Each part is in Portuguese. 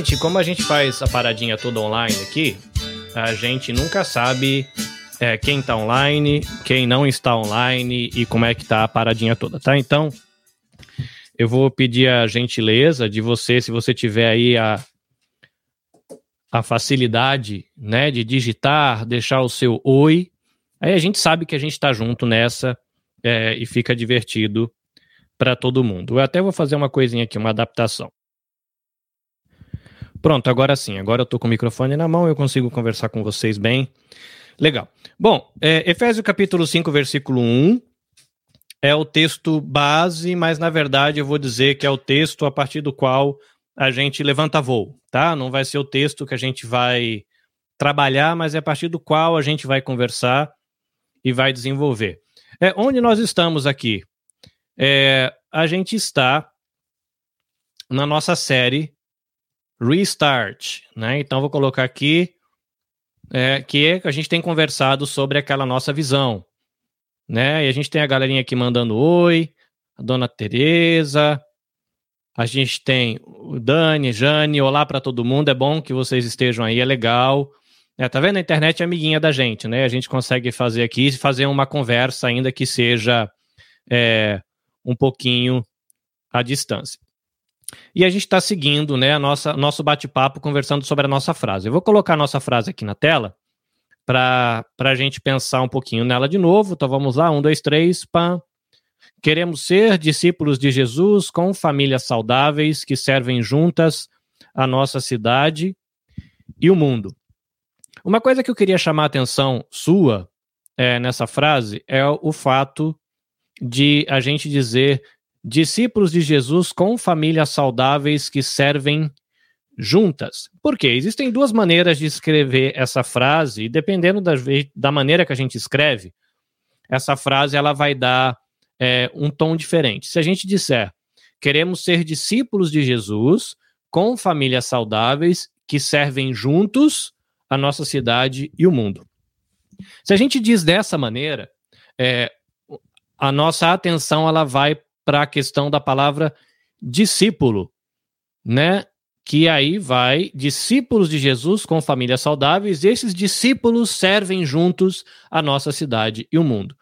Gente, como a gente faz a paradinha toda online aqui, a gente nunca sabe é, quem tá online, quem não está online e como é que tá a paradinha toda, tá? Então, eu vou pedir a gentileza de você, se você tiver aí a, a facilidade, né, de digitar, deixar o seu oi, aí a gente sabe que a gente tá junto nessa é, e fica divertido para todo mundo. Eu até vou fazer uma coisinha aqui, uma adaptação. Pronto, agora sim. Agora eu estou com o microfone na mão, eu consigo conversar com vocês bem. Legal. Bom, é, Efésios capítulo 5, versículo 1 é o texto base, mas na verdade eu vou dizer que é o texto a partir do qual a gente levanta voo, tá? Não vai ser o texto que a gente vai trabalhar, mas é a partir do qual a gente vai conversar e vai desenvolver. É onde nós estamos aqui. É, a gente está na nossa série Restart, né? Então vou colocar aqui é, que a gente tem conversado sobre aquela nossa visão, né? E a gente tem a galerinha aqui mandando oi, a dona Tereza, a gente tem o Dani, Jane, olá para todo mundo, é bom que vocês estejam aí, é legal. É, tá vendo? A internet é amiguinha da gente, né? A gente consegue fazer aqui, fazer uma conversa ainda que seja é, um pouquinho à distância. E a gente está seguindo né, a nossa, nosso bate-papo conversando sobre a nossa frase. Eu vou colocar a nossa frase aqui na tela para a gente pensar um pouquinho nela de novo. Então vamos lá, um, dois, três, pam. Queremos ser discípulos de Jesus com famílias saudáveis que servem juntas a nossa cidade e o mundo. Uma coisa que eu queria chamar a atenção sua é, nessa frase é o fato de a gente dizer discípulos de Jesus com famílias saudáveis que servem juntas. Por quê? Existem duas maneiras de escrever essa frase, e dependendo da, da maneira que a gente escreve, essa frase ela vai dar é, um tom diferente. Se a gente disser queremos ser discípulos de Jesus com famílias saudáveis que servem juntos a nossa cidade e o mundo. Se a gente diz dessa maneira, é, a nossa atenção ela vai para a questão da palavra discípulo, né? Que aí vai discípulos de Jesus com famílias saudáveis, esses discípulos servem juntos a nossa cidade e o mundo.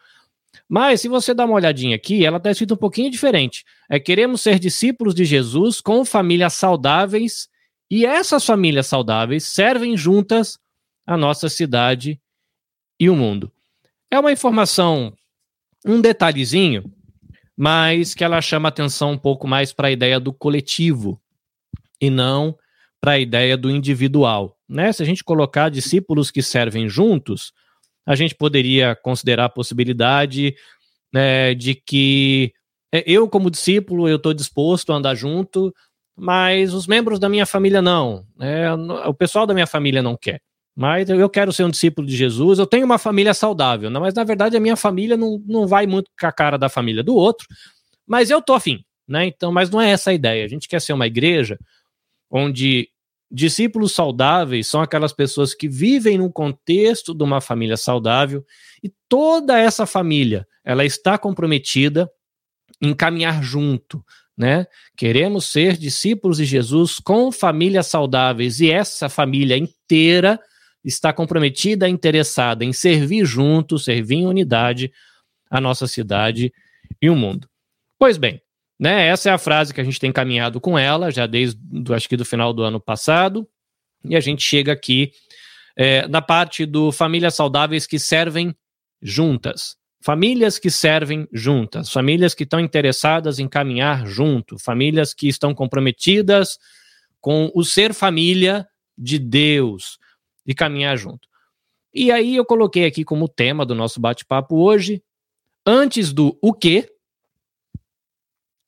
Mas se você dá uma olhadinha aqui, ela está escrita um pouquinho diferente. É queremos ser discípulos de Jesus com famílias saudáveis, e essas famílias saudáveis servem juntas a nossa cidade e o mundo. É uma informação, um detalhezinho mas que ela chama atenção um pouco mais para a ideia do coletivo e não para a ideia do individual. Né? Se a gente colocar discípulos que servem juntos, a gente poderia considerar a possibilidade né, de que é, eu, como discípulo, eu estou disposto a andar junto, mas os membros da minha família não. Né? O pessoal da minha família não quer. Mas eu quero ser um discípulo de Jesus, eu tenho uma família saudável, né? mas na verdade a minha família não, não vai muito com a cara da família do outro, mas eu tô afim, né? Então, mas não é essa a ideia. A gente quer ser uma igreja onde discípulos saudáveis são aquelas pessoas que vivem no contexto de uma família saudável e toda essa família, ela está comprometida em caminhar junto, né? Queremos ser discípulos de Jesus com famílias saudáveis e essa família inteira está comprometida, interessada em servir junto, servir em unidade a nossa cidade e o mundo. Pois bem, né, essa é a frase que a gente tem caminhado com ela já desde acho que do final do ano passado e a gente chega aqui é, na parte do famílias saudáveis que servem juntas. Famílias que servem juntas, famílias que estão interessadas em caminhar junto, famílias que estão comprometidas com o ser família de Deus, de caminhar junto. E aí eu coloquei aqui como tema do nosso bate-papo hoje, antes do o quê,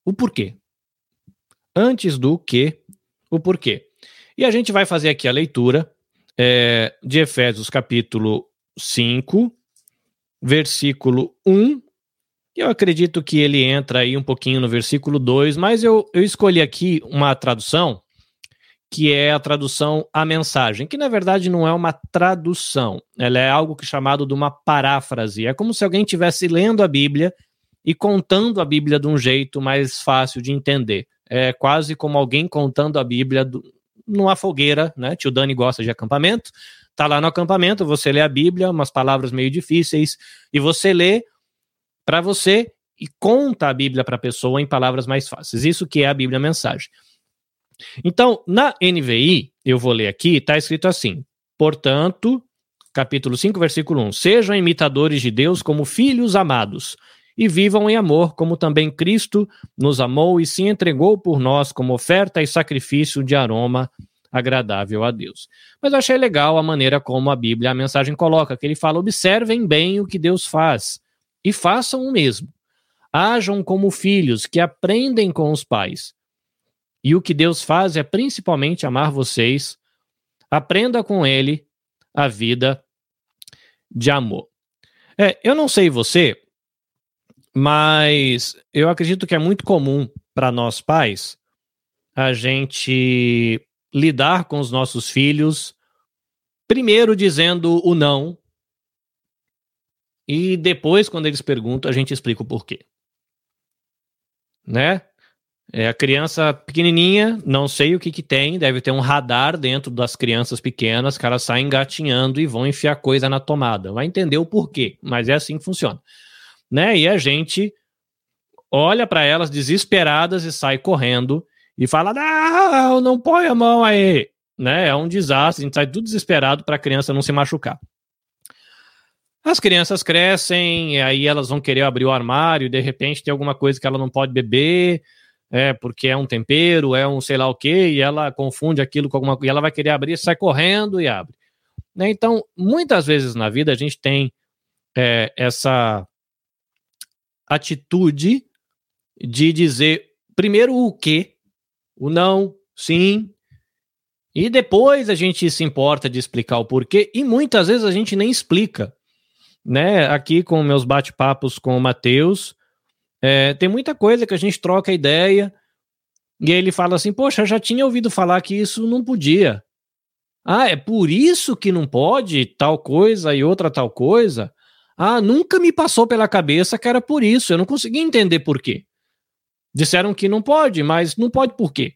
o porquê. Antes do que, o porquê. E a gente vai fazer aqui a leitura é, de Efésios capítulo 5, versículo 1. Eu acredito que ele entra aí um pouquinho no versículo 2, mas eu, eu escolhi aqui uma tradução que é a tradução a mensagem, que na verdade não é uma tradução, ela é algo que é chamado de uma paráfrase. É como se alguém estivesse lendo a Bíblia e contando a Bíblia de um jeito mais fácil de entender. É quase como alguém contando a Bíblia do, numa fogueira, né? Tio Dani gosta de acampamento, tá lá no acampamento, você lê a Bíblia, umas palavras meio difíceis, e você lê para você e conta a Bíblia para a pessoa em palavras mais fáceis. Isso que é a Bíblia Mensagem. Então, na NVI, eu vou ler aqui, está escrito assim: portanto, capítulo 5, versículo 1: Sejam imitadores de Deus como filhos amados, e vivam em amor, como também Cristo nos amou e se entregou por nós como oferta e sacrifício de aroma agradável a Deus. Mas eu achei legal a maneira como a Bíblia, a mensagem coloca, que ele fala: observem bem o que Deus faz e façam o mesmo. Ajam como filhos que aprendem com os pais. E o que Deus faz é principalmente amar vocês. Aprenda com Ele a vida de amor. É, eu não sei você, mas eu acredito que é muito comum para nós pais a gente lidar com os nossos filhos, primeiro dizendo o não, e depois, quando eles perguntam, a gente explica o porquê. Né? É a criança pequenininha, não sei o que que tem, deve ter um radar dentro das crianças pequenas, que elas saem engatinhando e vão enfiar coisa na tomada. Vai entender o porquê, mas é assim que funciona. Né? E a gente olha para elas desesperadas e sai correndo e fala: "Não, não põe a mão aí". Né? É um desastre, a gente sai tudo desesperado para a criança não se machucar. As crianças crescem, aí elas vão querer abrir o armário, de repente tem alguma coisa que ela não pode beber, é, porque é um tempero, é um sei lá o quê, e ela confunde aquilo com alguma coisa, e ela vai querer abrir, sai correndo e abre. Né? Então, muitas vezes na vida a gente tem é, essa atitude de dizer primeiro o que, o não, sim, e depois a gente se importa de explicar o porquê, e muitas vezes a gente nem explica. Né? Aqui com meus bate-papos com o Matheus, é, tem muita coisa que a gente troca ideia e ele fala assim: Poxa, já tinha ouvido falar que isso não podia. Ah, é por isso que não pode tal coisa e outra tal coisa? Ah, nunca me passou pela cabeça que era por isso. Eu não consegui entender por quê. Disseram que não pode, mas não pode por quê?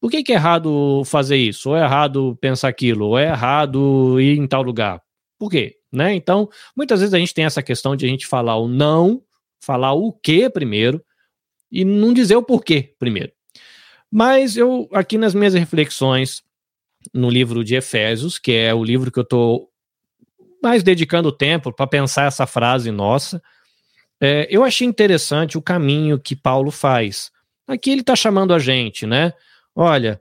Por que, que é errado fazer isso? Ou é errado pensar aquilo? Ou é errado ir em tal lugar? Por quê? Né? Então, muitas vezes a gente tem essa questão de a gente falar o não falar o que primeiro e não dizer o porquê primeiro. Mas eu, aqui nas minhas reflexões no livro de Efésios, que é o livro que eu estou mais dedicando tempo para pensar essa frase nossa, é, eu achei interessante o caminho que Paulo faz. Aqui ele está chamando a gente, né? Olha,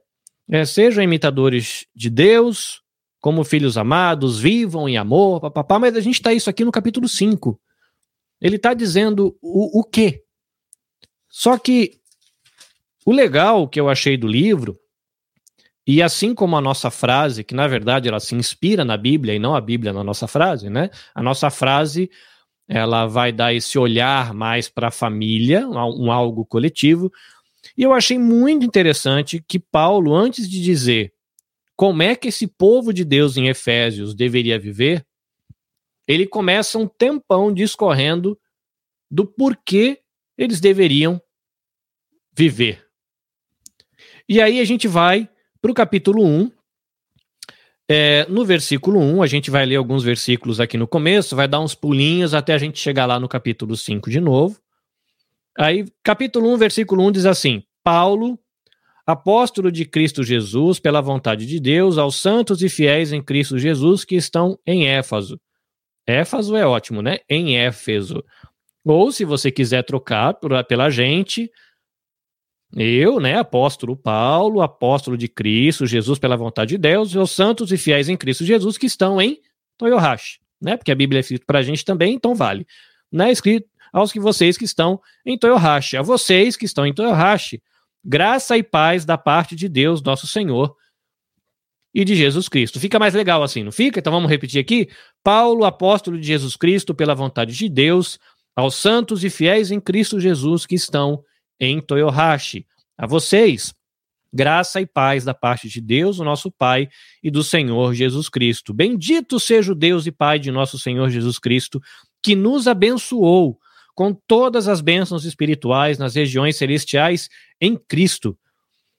é, sejam imitadores de Deus, como filhos amados, vivam em amor, papapá, mas a gente está isso aqui no capítulo 5. Ele está dizendo o, o quê? Só que o legal que eu achei do livro, e assim como a nossa frase, que na verdade ela se inspira na Bíblia e não a Bíblia na nossa frase, né? A nossa frase ela vai dar esse olhar mais para a família, um algo coletivo. E eu achei muito interessante que Paulo, antes de dizer como é que esse povo de Deus em Efésios deveria viver, ele começa um tempão discorrendo do porquê eles deveriam viver. E aí a gente vai para o capítulo 1. É, no versículo 1, a gente vai ler alguns versículos aqui no começo, vai dar uns pulinhos até a gente chegar lá no capítulo 5 de novo. Aí, capítulo 1, versículo 1 diz assim: Paulo, apóstolo de Cristo Jesus, pela vontade de Deus, aos santos e fiéis em Cristo Jesus que estão em Éfaso Éfaso é ótimo, né? Em Éfeso. Ou se você quiser trocar por, pela gente, eu, né, apóstolo Paulo, apóstolo de Cristo, Jesus pela vontade de Deus, e os santos e fiéis em Cristo Jesus que estão em Toyohashi, né? Porque a Bíblia é escrita para a gente também, então vale. Né? Escrito aos que vocês que estão em Toyohashi, a vocês que estão em Toyohashi, graça e paz da parte de Deus, nosso Senhor, e de Jesus Cristo. Fica mais legal assim, não fica? Então vamos repetir aqui. Paulo, apóstolo de Jesus Cristo, pela vontade de Deus, aos santos e fiéis em Cristo Jesus que estão em Toyohashi. A vocês, graça e paz da parte de Deus, o nosso Pai, e do Senhor Jesus Cristo. Bendito seja o Deus e Pai de nosso Senhor Jesus Cristo, que nos abençoou com todas as bênçãos espirituais nas regiões celestiais em Cristo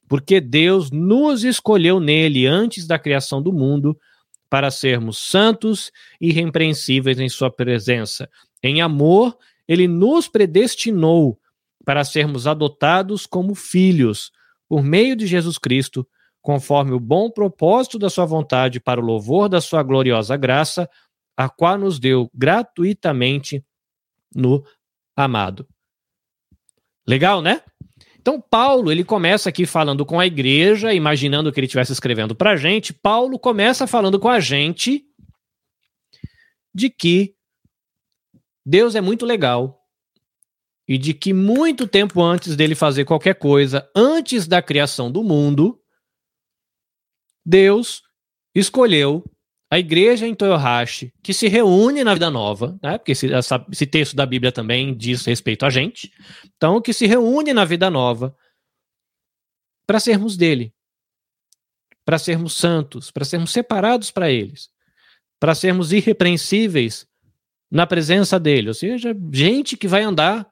porque Deus nos escolheu nele antes da criação do mundo para sermos santos e irrepreensíveis em sua presença. Em amor, ele nos predestinou para sermos adotados como filhos por meio de Jesus Cristo, conforme o bom propósito da sua vontade para o louvor da sua gloriosa graça, a qual nos deu gratuitamente no amado. Legal, né? Então, Paulo, ele começa aqui falando com a igreja, imaginando que ele estivesse escrevendo para a gente. Paulo começa falando com a gente de que Deus é muito legal e de que muito tempo antes dele fazer qualquer coisa, antes da criação do mundo, Deus escolheu a igreja em Toyohashi, que se reúne na Vida Nova, né? porque esse, essa, esse, texto da Bíblia também diz respeito a gente, então que se reúne na Vida Nova para sermos dele, para sermos santos, para sermos separados para eles, para sermos irrepreensíveis na presença dele, ou seja, gente que vai andar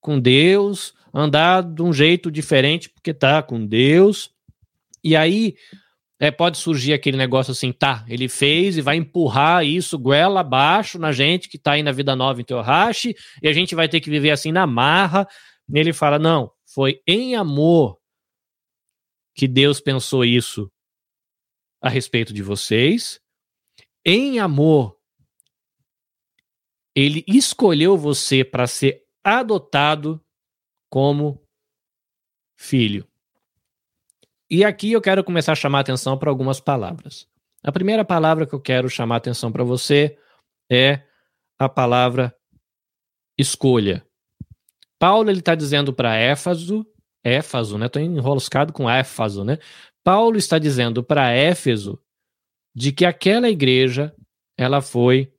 com Deus, andar de um jeito diferente porque tá com Deus, e aí é, pode surgir aquele negócio assim, tá, ele fez e vai empurrar isso goela abaixo na gente que tá aí na vida nova em Teohashi, e a gente vai ter que viver assim na marra. E ele fala: não, foi em amor que Deus pensou isso a respeito de vocês. Em amor, ele escolheu você para ser adotado como filho. E aqui eu quero começar a chamar atenção para algumas palavras. A primeira palavra que eu quero chamar atenção para você é a palavra escolha. Paulo ele está dizendo para Éfaso, Éfaso, né? Estou enroscado com Éfaso, né? Paulo está dizendo para Éfeso de que aquela igreja ela foi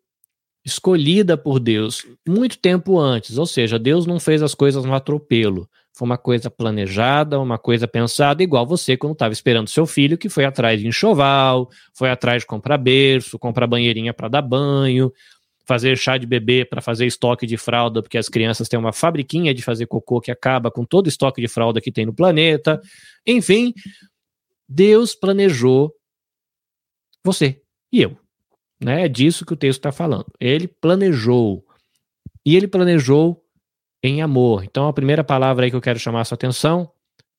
escolhida por Deus muito tempo antes, ou seja, Deus não fez as coisas no atropelo. Foi uma coisa planejada, uma coisa pensada, igual você quando estava esperando seu filho, que foi atrás de enxoval, foi atrás de comprar berço, comprar banheirinha para dar banho, fazer chá de bebê para fazer estoque de fralda, porque as crianças têm uma fabriquinha de fazer cocô que acaba com todo o estoque de fralda que tem no planeta. Enfim, Deus planejou você e eu. Né? É disso que o texto está falando. Ele planejou. E ele planejou em amor. Então, a primeira palavra aí que eu quero chamar a sua atenção,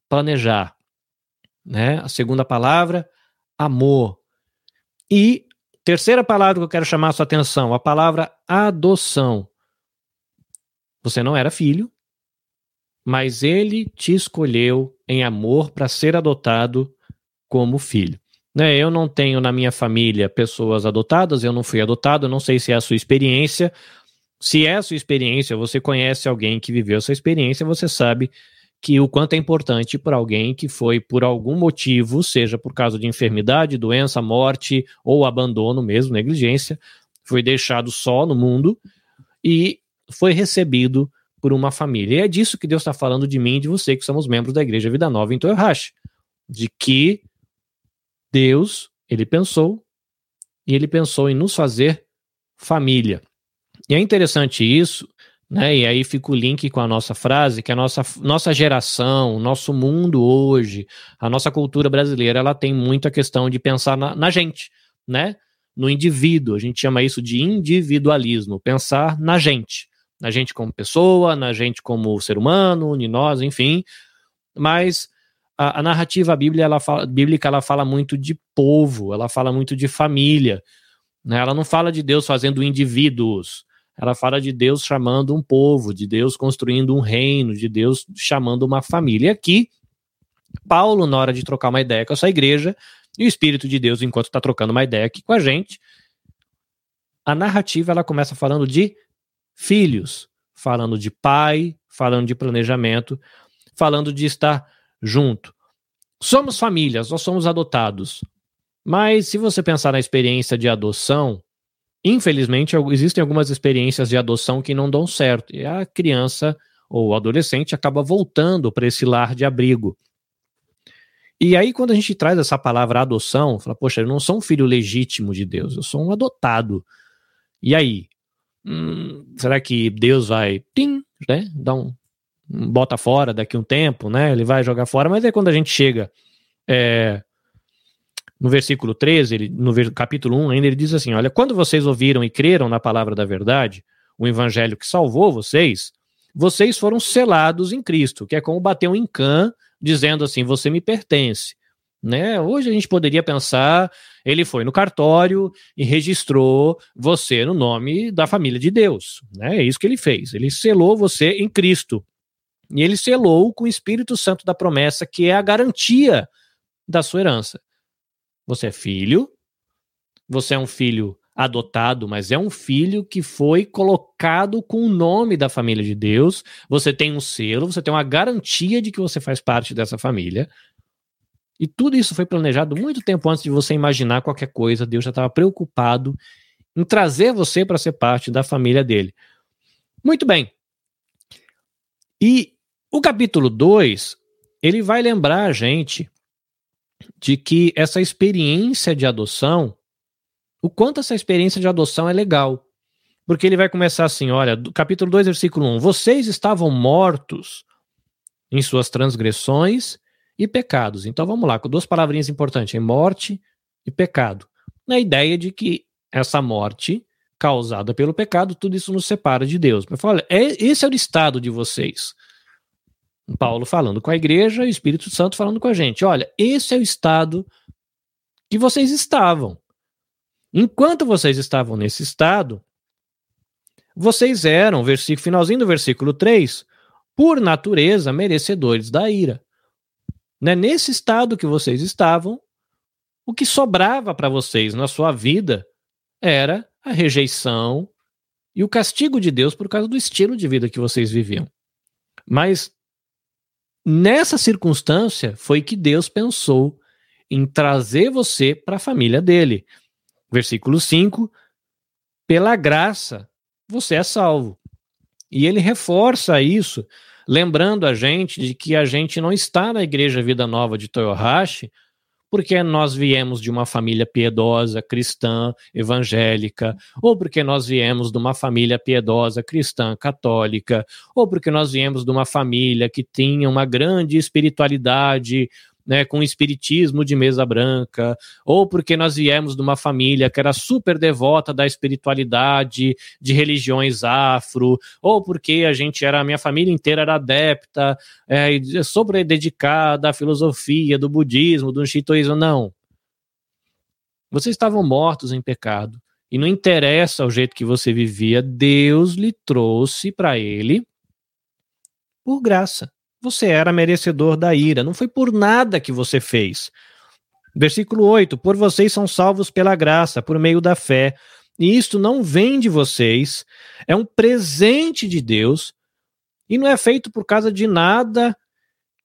planejar. Né? A segunda palavra, amor. E terceira palavra que eu quero chamar a sua atenção, a palavra adoção. Você não era filho, mas ele te escolheu em amor para ser adotado como filho. Né, eu não tenho na minha família pessoas adotadas, eu não fui adotado, não sei se é a sua experiência, se é a sua experiência, você conhece alguém que viveu essa experiência, você sabe que o quanto é importante para alguém que foi por algum motivo, seja por causa de enfermidade, doença, morte ou abandono mesmo, negligência, foi deixado só no mundo e foi recebido por uma família. E é disso que Deus está falando de mim e de você, que somos membros da Igreja Vida Nova em Toyohashi. De que Deus, ele pensou, e ele pensou em nos fazer família. E é interessante isso, né? E aí fica o link com a nossa frase, que a nossa, nossa geração, o nosso mundo hoje, a nossa cultura brasileira, ela tem muito a questão de pensar na, na gente, né? No indivíduo. A gente chama isso de individualismo, pensar na gente. Na gente como pessoa, na gente como ser humano, em nós, enfim. Mas a, a narrativa ela, fala, bíblica, ela fala muito de povo, ela fala muito de família. Né? Ela não fala de Deus fazendo indivíduos ela fala de Deus chamando um povo, de Deus construindo um reino, de Deus chamando uma família. E aqui, Paulo, na hora de trocar uma ideia com essa igreja, e o Espírito de Deus, enquanto está trocando uma ideia aqui com a gente, a narrativa ela começa falando de filhos, falando de pai, falando de planejamento, falando de estar junto. Somos famílias, nós somos adotados. Mas se você pensar na experiência de adoção, Infelizmente, existem algumas experiências de adoção que não dão certo e a criança ou adolescente acaba voltando para esse lar de abrigo. E aí, quando a gente traz essa palavra adoção, fala, poxa, eu não sou um filho legítimo de Deus, eu sou um adotado. E aí? Hum, será que Deus vai tim, né, dar um, bota fora daqui um tempo, né? Ele vai jogar fora, mas é quando a gente chega é, no versículo 13, ele, no capítulo 1 ainda, ele diz assim: Olha, quando vocês ouviram e creram na palavra da verdade, o evangelho que salvou vocês, vocês foram selados em Cristo, que é como bater um Cã dizendo assim: Você me pertence. Né? Hoje a gente poderia pensar, ele foi no cartório e registrou você no nome da família de Deus. Né? É isso que ele fez. Ele selou você em Cristo. E ele selou com o Espírito Santo da promessa, que é a garantia da sua herança. Você é filho, você é um filho adotado, mas é um filho que foi colocado com o nome da família de Deus. Você tem um selo, você tem uma garantia de que você faz parte dessa família. E tudo isso foi planejado muito tempo antes de você imaginar qualquer coisa. Deus já estava preocupado em trazer você para ser parte da família dele. Muito bem. E o capítulo 2, ele vai lembrar a gente de que essa experiência de adoção, o quanto essa experiência de adoção é legal. Porque ele vai começar assim, olha, capítulo 2, versículo 1, vocês estavam mortos em suas transgressões e pecados. Então vamos lá, com duas palavrinhas importantes, morte e pecado. Na ideia de que essa morte causada pelo pecado, tudo isso nos separa de Deus. Mas fala, é, esse é o estado de vocês. Paulo falando com a igreja e o Espírito Santo falando com a gente. Olha, esse é o estado que vocês estavam. Enquanto vocês estavam nesse estado, vocês eram, versículo, finalzinho do versículo 3, por natureza merecedores da ira. Né? Nesse estado que vocês estavam, o que sobrava para vocês na sua vida era a rejeição e o castigo de Deus por causa do estilo de vida que vocês viviam. Mas nessa circunstância foi que Deus pensou em trazer você para a família dele. Versículo 5: pela graça você é salvo. E ele reforça isso lembrando a gente de que a gente não está na Igreja Vida Nova de Toyohashi porque nós viemos de uma família piedosa, cristã, evangélica, ou porque nós viemos de uma família piedosa, cristã, católica, ou porque nós viemos de uma família que tinha uma grande espiritualidade né, com espiritismo de mesa branca, ou porque nós viemos de uma família que era super devota da espiritualidade, de religiões afro, ou porque a gente era, a minha família inteira era adepta, é, sobre dedicada à filosofia do budismo, do shintoísmo, não. Vocês estavam mortos em pecado. E não interessa o jeito que você vivia, Deus lhe trouxe para ele por graça você era merecedor da ira. Não foi por nada que você fez. Versículo 8: Por vocês são salvos pela graça, por meio da fé. E isto não vem de vocês, é um presente de Deus, e não é feito por causa de nada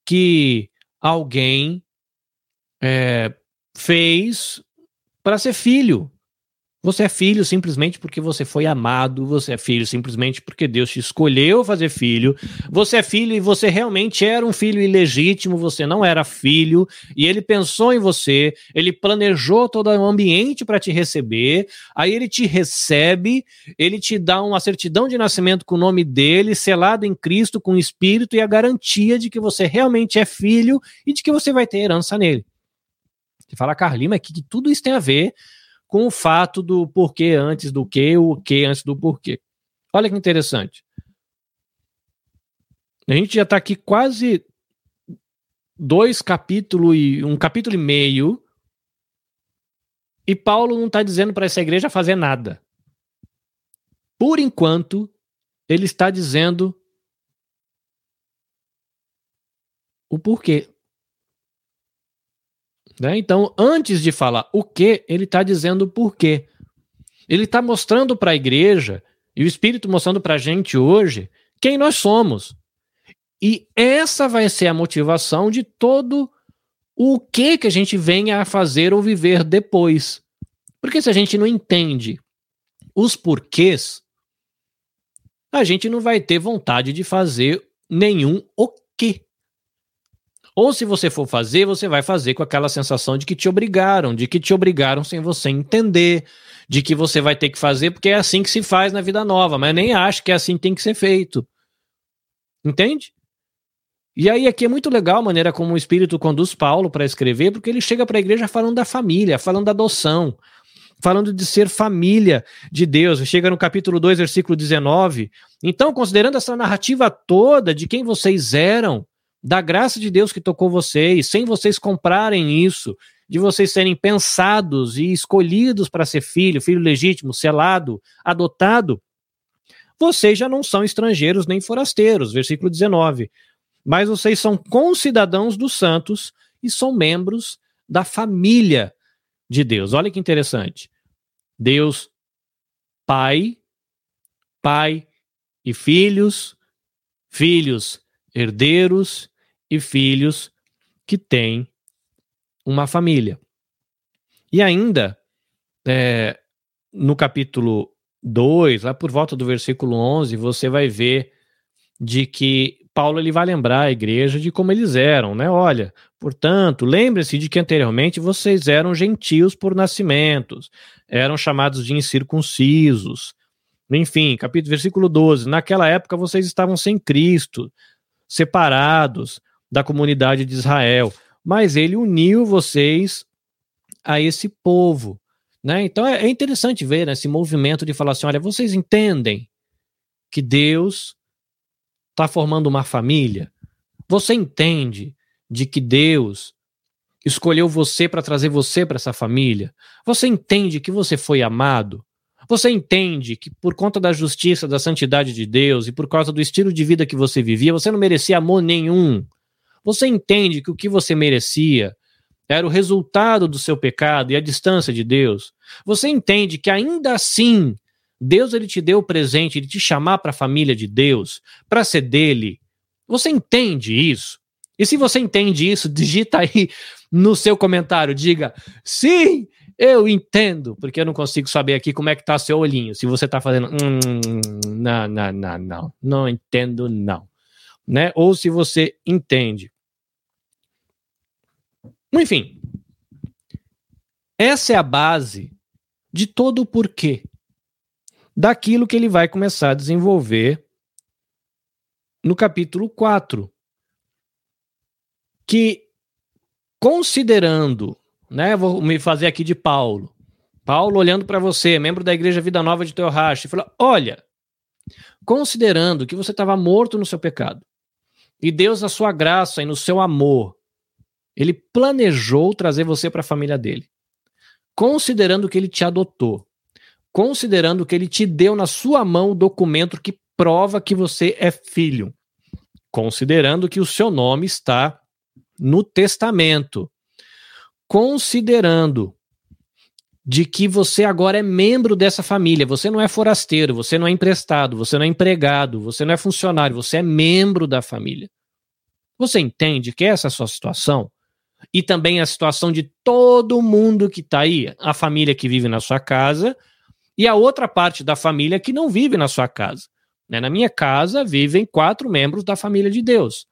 que alguém é, fez para ser filho. Você é filho simplesmente porque você foi amado, você é filho simplesmente porque Deus te escolheu fazer filho. Você é filho e você realmente era um filho ilegítimo, você não era filho, e ele pensou em você, ele planejou todo o ambiente para te receber, aí ele te recebe, ele te dá uma certidão de nascimento com o nome dele, selado em Cristo com o Espírito e a garantia de que você realmente é filho e de que você vai ter herança nele. Você fala, Carlima, que, que tudo isso tem a ver com o fato do porquê antes do que, o que antes do porquê. Olha que interessante. A gente já está aqui quase dois capítulos e um capítulo e meio e Paulo não está dizendo para essa igreja fazer nada. Por enquanto, ele está dizendo o porquê. Né? Então, antes de falar o que, ele está dizendo o porquê. Ele está mostrando para a igreja, e o Espírito mostrando para a gente hoje, quem nós somos. E essa vai ser a motivação de todo o que que a gente venha a fazer ou viver depois. Porque se a gente não entende os porquês, a gente não vai ter vontade de fazer nenhum o que. Ou se você for fazer, você vai fazer com aquela sensação de que te obrigaram, de que te obrigaram sem você entender, de que você vai ter que fazer porque é assim que se faz na vida nova, mas nem acho que é assim que tem que ser feito. Entende? E aí aqui é muito legal a maneira como o Espírito conduz Paulo para escrever, porque ele chega para a igreja falando da família, falando da adoção, falando de ser família de Deus. Chega no capítulo 2, versículo 19. Então, considerando essa narrativa toda de quem vocês eram, da graça de Deus que tocou vocês, sem vocês comprarem isso, de vocês serem pensados e escolhidos para ser filho, filho legítimo, selado, adotado, vocês já não são estrangeiros nem forasteiros. Versículo 19. Mas vocês são concidadãos dos santos e são membros da família de Deus. Olha que interessante. Deus, Pai, Pai e filhos, filhos, herdeiros e filhos que têm uma família. E ainda, é, no capítulo 2, lá por volta do versículo 11, você vai ver de que Paulo ele vai lembrar a igreja de como eles eram, né? Olha, portanto, lembre-se de que anteriormente vocês eram gentios por nascimentos, eram chamados de incircuncisos. Enfim, capítulo versículo 12, naquela época vocês estavam sem Cristo, separados da comunidade de Israel, mas ele uniu vocês a esse povo. Né? Então é, é interessante ver né, esse movimento de falar assim: olha, vocês entendem que Deus está formando uma família? Você entende de que Deus escolheu você para trazer você para essa família? Você entende que você foi amado? Você entende que por conta da justiça, da santidade de Deus e por causa do estilo de vida que você vivia, você não merecia amor nenhum? Você entende que o que você merecia era o resultado do seu pecado e a distância de Deus? Você entende que ainda assim Deus ele te deu o presente de te chamar para a família de Deus, para ser dele? Você entende isso? E se você entende isso, digita aí no seu comentário, diga sim, eu entendo, porque eu não consigo saber aqui como é que tá seu olhinho. Se você tá fazendo hum, não, não, não, não, não entendo não, né? Ou se você entende. Enfim, essa é a base de todo o porquê daquilo que ele vai começar a desenvolver no capítulo 4. Que, considerando, né, vou me fazer aqui de Paulo, Paulo olhando para você, membro da Igreja Vida Nova de Teohashi, falou: Olha, considerando que você estava morto no seu pecado, e Deus, na sua graça e no seu amor, ele planejou trazer você para a família dele. Considerando que ele te adotou, considerando que ele te deu na sua mão o documento que prova que você é filho, considerando que o seu nome está no testamento, considerando de que você agora é membro dessa família, você não é forasteiro, você não é emprestado, você não é empregado, você não é funcionário, você é membro da família. Você entende que essa é a sua situação? E também a situação de todo mundo que está aí, a família que vive na sua casa e a outra parte da família que não vive na sua casa. Né? Na minha casa vivem quatro membros da família de Deus.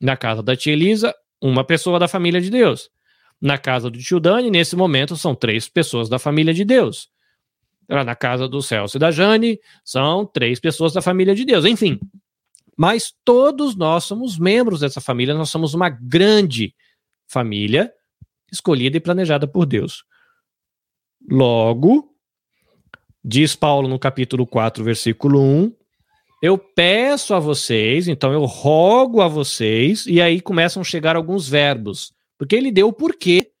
Na casa da tia Elisa, uma pessoa da família de Deus. Na casa do tio Dani, nesse momento, são três pessoas da família de Deus. Na casa do Celso e da Jane, são três pessoas da família de Deus. Enfim, mas todos nós somos membros dessa família, nós somos uma grande família escolhida e planejada por Deus. Logo, diz Paulo no capítulo 4, versículo 1, eu peço a vocês, então eu rogo a vocês, e aí começam a chegar alguns verbos, porque ele deu o porquê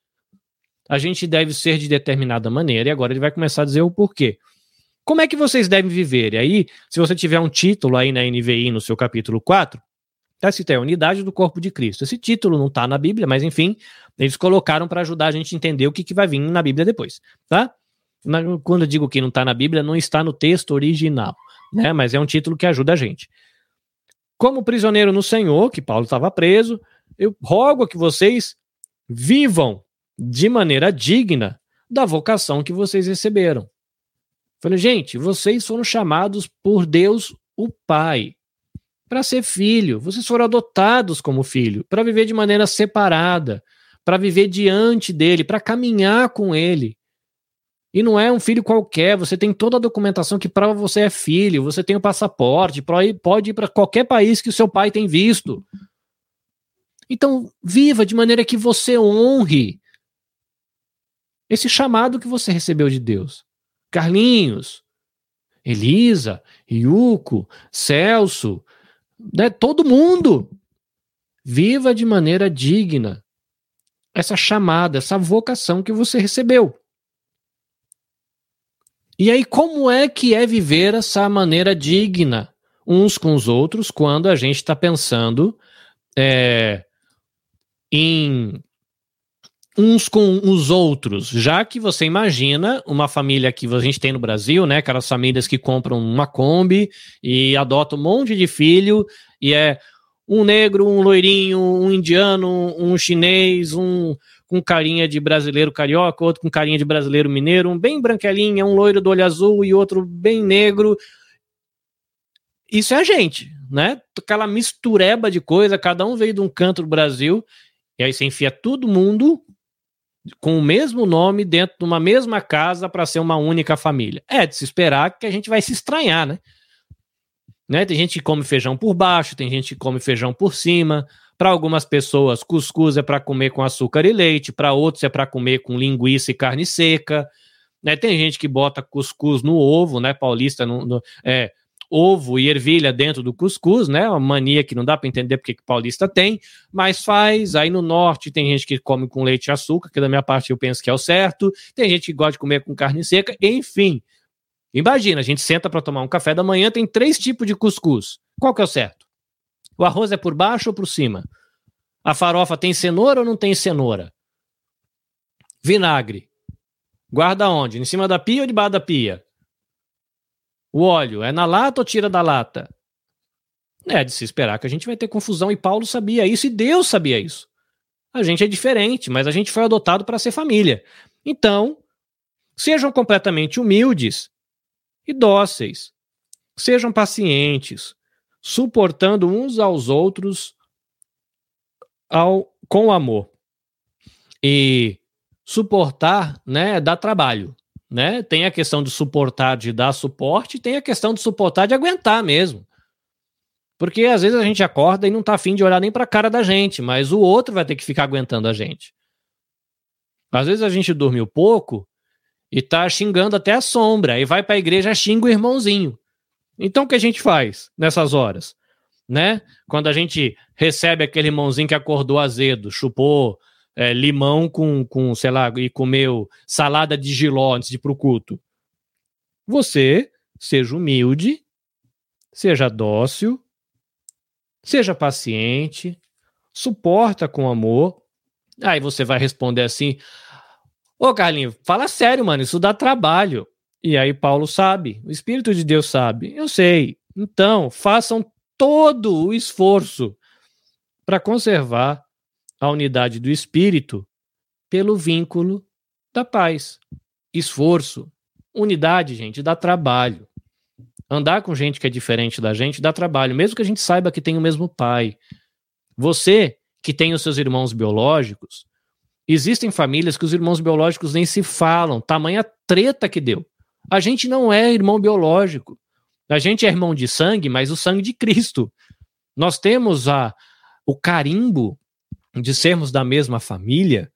a gente deve ser de determinada maneira, e agora ele vai começar a dizer o porquê. Como é que vocês devem viver? E aí, se você tiver um título aí na NVI no seu capítulo 4, Está escrito aí, unidade do corpo de Cristo. Esse título não está na Bíblia, mas enfim, eles colocaram para ajudar a gente a entender o que, que vai vir na Bíblia depois, tá? Quando eu digo que não está na Bíblia, não está no texto original, né? Mas é um título que ajuda a gente. Como prisioneiro no Senhor, que Paulo estava preso, eu rogo que vocês vivam de maneira digna da vocação que vocês receberam. Falei, gente, vocês foram chamados por Deus, o Pai para ser filho. Vocês foram adotados como filho, para viver de maneira separada, para viver diante dele, para caminhar com ele. E não é um filho qualquer, você tem toda a documentação que prova você é filho, você tem o passaporte, pode ir para qualquer país que o seu pai tem visto. Então, viva de maneira que você honre esse chamado que você recebeu de Deus. Carlinhos, Elisa, Yuko, Celso, né, todo mundo. Viva de maneira digna essa chamada, essa vocação que você recebeu. E aí, como é que é viver essa maneira digna uns com os outros quando a gente está pensando é, em uns com os outros, já que você imagina uma família que a gente tem no Brasil, né, aquelas famílias que compram uma Kombi e adotam um monte de filho e é um negro, um loirinho, um indiano, um chinês, um com carinha de brasileiro carioca, outro com carinha de brasileiro mineiro, um bem branquelinha, um loiro do olho azul e outro bem negro. Isso é a gente, né? Aquela mistureba de coisa, cada um veio de um canto do Brasil, e aí você enfia todo mundo com o mesmo nome dentro de uma mesma casa para ser uma única família. É de se esperar que a gente vai se estranhar, né? né? Tem gente que come feijão por baixo, tem gente que come feijão por cima. Para algumas pessoas, cuscuz é para comer com açúcar e leite, para outros é para comer com linguiça e carne seca. Né? Tem gente que bota cuscuz no ovo, né? Paulista no, no é, ovo e ervilha dentro do cuscuz, né? Uma mania que não dá para entender porque que paulista tem, mas faz. Aí no norte tem gente que come com leite e açúcar, que da minha parte eu penso que é o certo. Tem gente que gosta de comer com carne seca, enfim. Imagina, a gente senta para tomar um café da manhã, tem três tipos de cuscuz. Qual que é o certo? O arroz é por baixo ou por cima? A farofa tem cenoura ou não tem cenoura? Vinagre. Guarda onde? Em cima da pia ou debaixo da pia? O óleo é na lata ou tira da lata? É de se esperar que a gente vai ter confusão e Paulo sabia isso e Deus sabia isso. A gente é diferente, mas a gente foi adotado para ser família. Então, sejam completamente humildes e dóceis. Sejam pacientes, suportando uns aos outros ao, com amor. E suportar, né, dá trabalho né? Tem a questão de suportar, de dar suporte, tem a questão de suportar, de aguentar mesmo. Porque às vezes a gente acorda e não tá afim de olhar nem para a cara da gente, mas o outro vai ter que ficar aguentando a gente. Às vezes a gente dormiu pouco e tá xingando até a sombra, aí vai para a igreja xinga o irmãozinho. Então o que a gente faz nessas horas? Né? Quando a gente recebe aquele irmãozinho que acordou azedo, chupou é, limão com, com, sei lá, e comeu salada de giló antes de ir pro culto. Você seja humilde, seja dócil, seja paciente, suporta com amor. Aí você vai responder assim: Ô Carlinhos, fala sério, mano, isso dá trabalho. E aí Paulo sabe, o Espírito de Deus sabe, eu sei. Então, façam todo o esforço para conservar a unidade do espírito pelo vínculo da paz. Esforço, unidade, gente, dá trabalho. Andar com gente que é diferente da gente dá trabalho, mesmo que a gente saiba que tem o mesmo pai. Você que tem os seus irmãos biológicos, existem famílias que os irmãos biológicos nem se falam, tamanha treta que deu. A gente não é irmão biológico. A gente é irmão de sangue, mas o sangue de Cristo. Nós temos a, o carimbo de sermos da mesma família,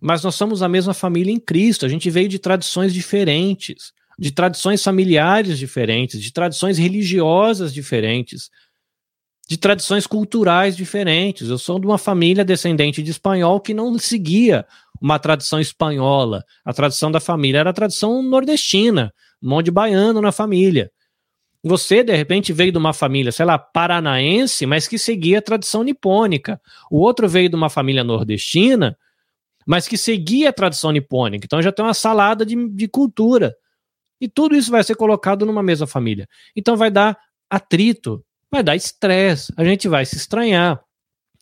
mas nós somos a mesma família em Cristo. A gente veio de tradições diferentes, de tradições familiares diferentes, de tradições religiosas diferentes, de tradições culturais diferentes. Eu sou de uma família descendente de espanhol que não seguia uma tradição espanhola. A tradição da família era a tradição nordestina, um monte de baiano na família. Você, de repente, veio de uma família, sei lá, paranaense, mas que seguia a tradição nipônica. O outro veio de uma família nordestina, mas que seguia a tradição nipônica. Então já tem uma salada de, de cultura. E tudo isso vai ser colocado numa mesma família. Então vai dar atrito, vai dar estresse, a gente vai se estranhar.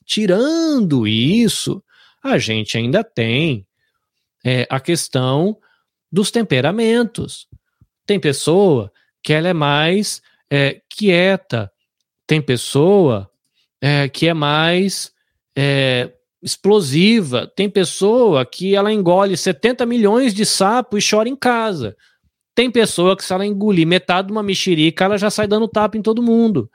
Tirando isso, a gente ainda tem é, a questão dos temperamentos. Tem pessoa que ela é mais é, quieta. Tem pessoa é, que é mais é, explosiva. Tem pessoa que ela engole 70 milhões de sapo e chora em casa. Tem pessoa que se ela engolir metade de uma mexerica, ela já sai dando tapa em todo mundo.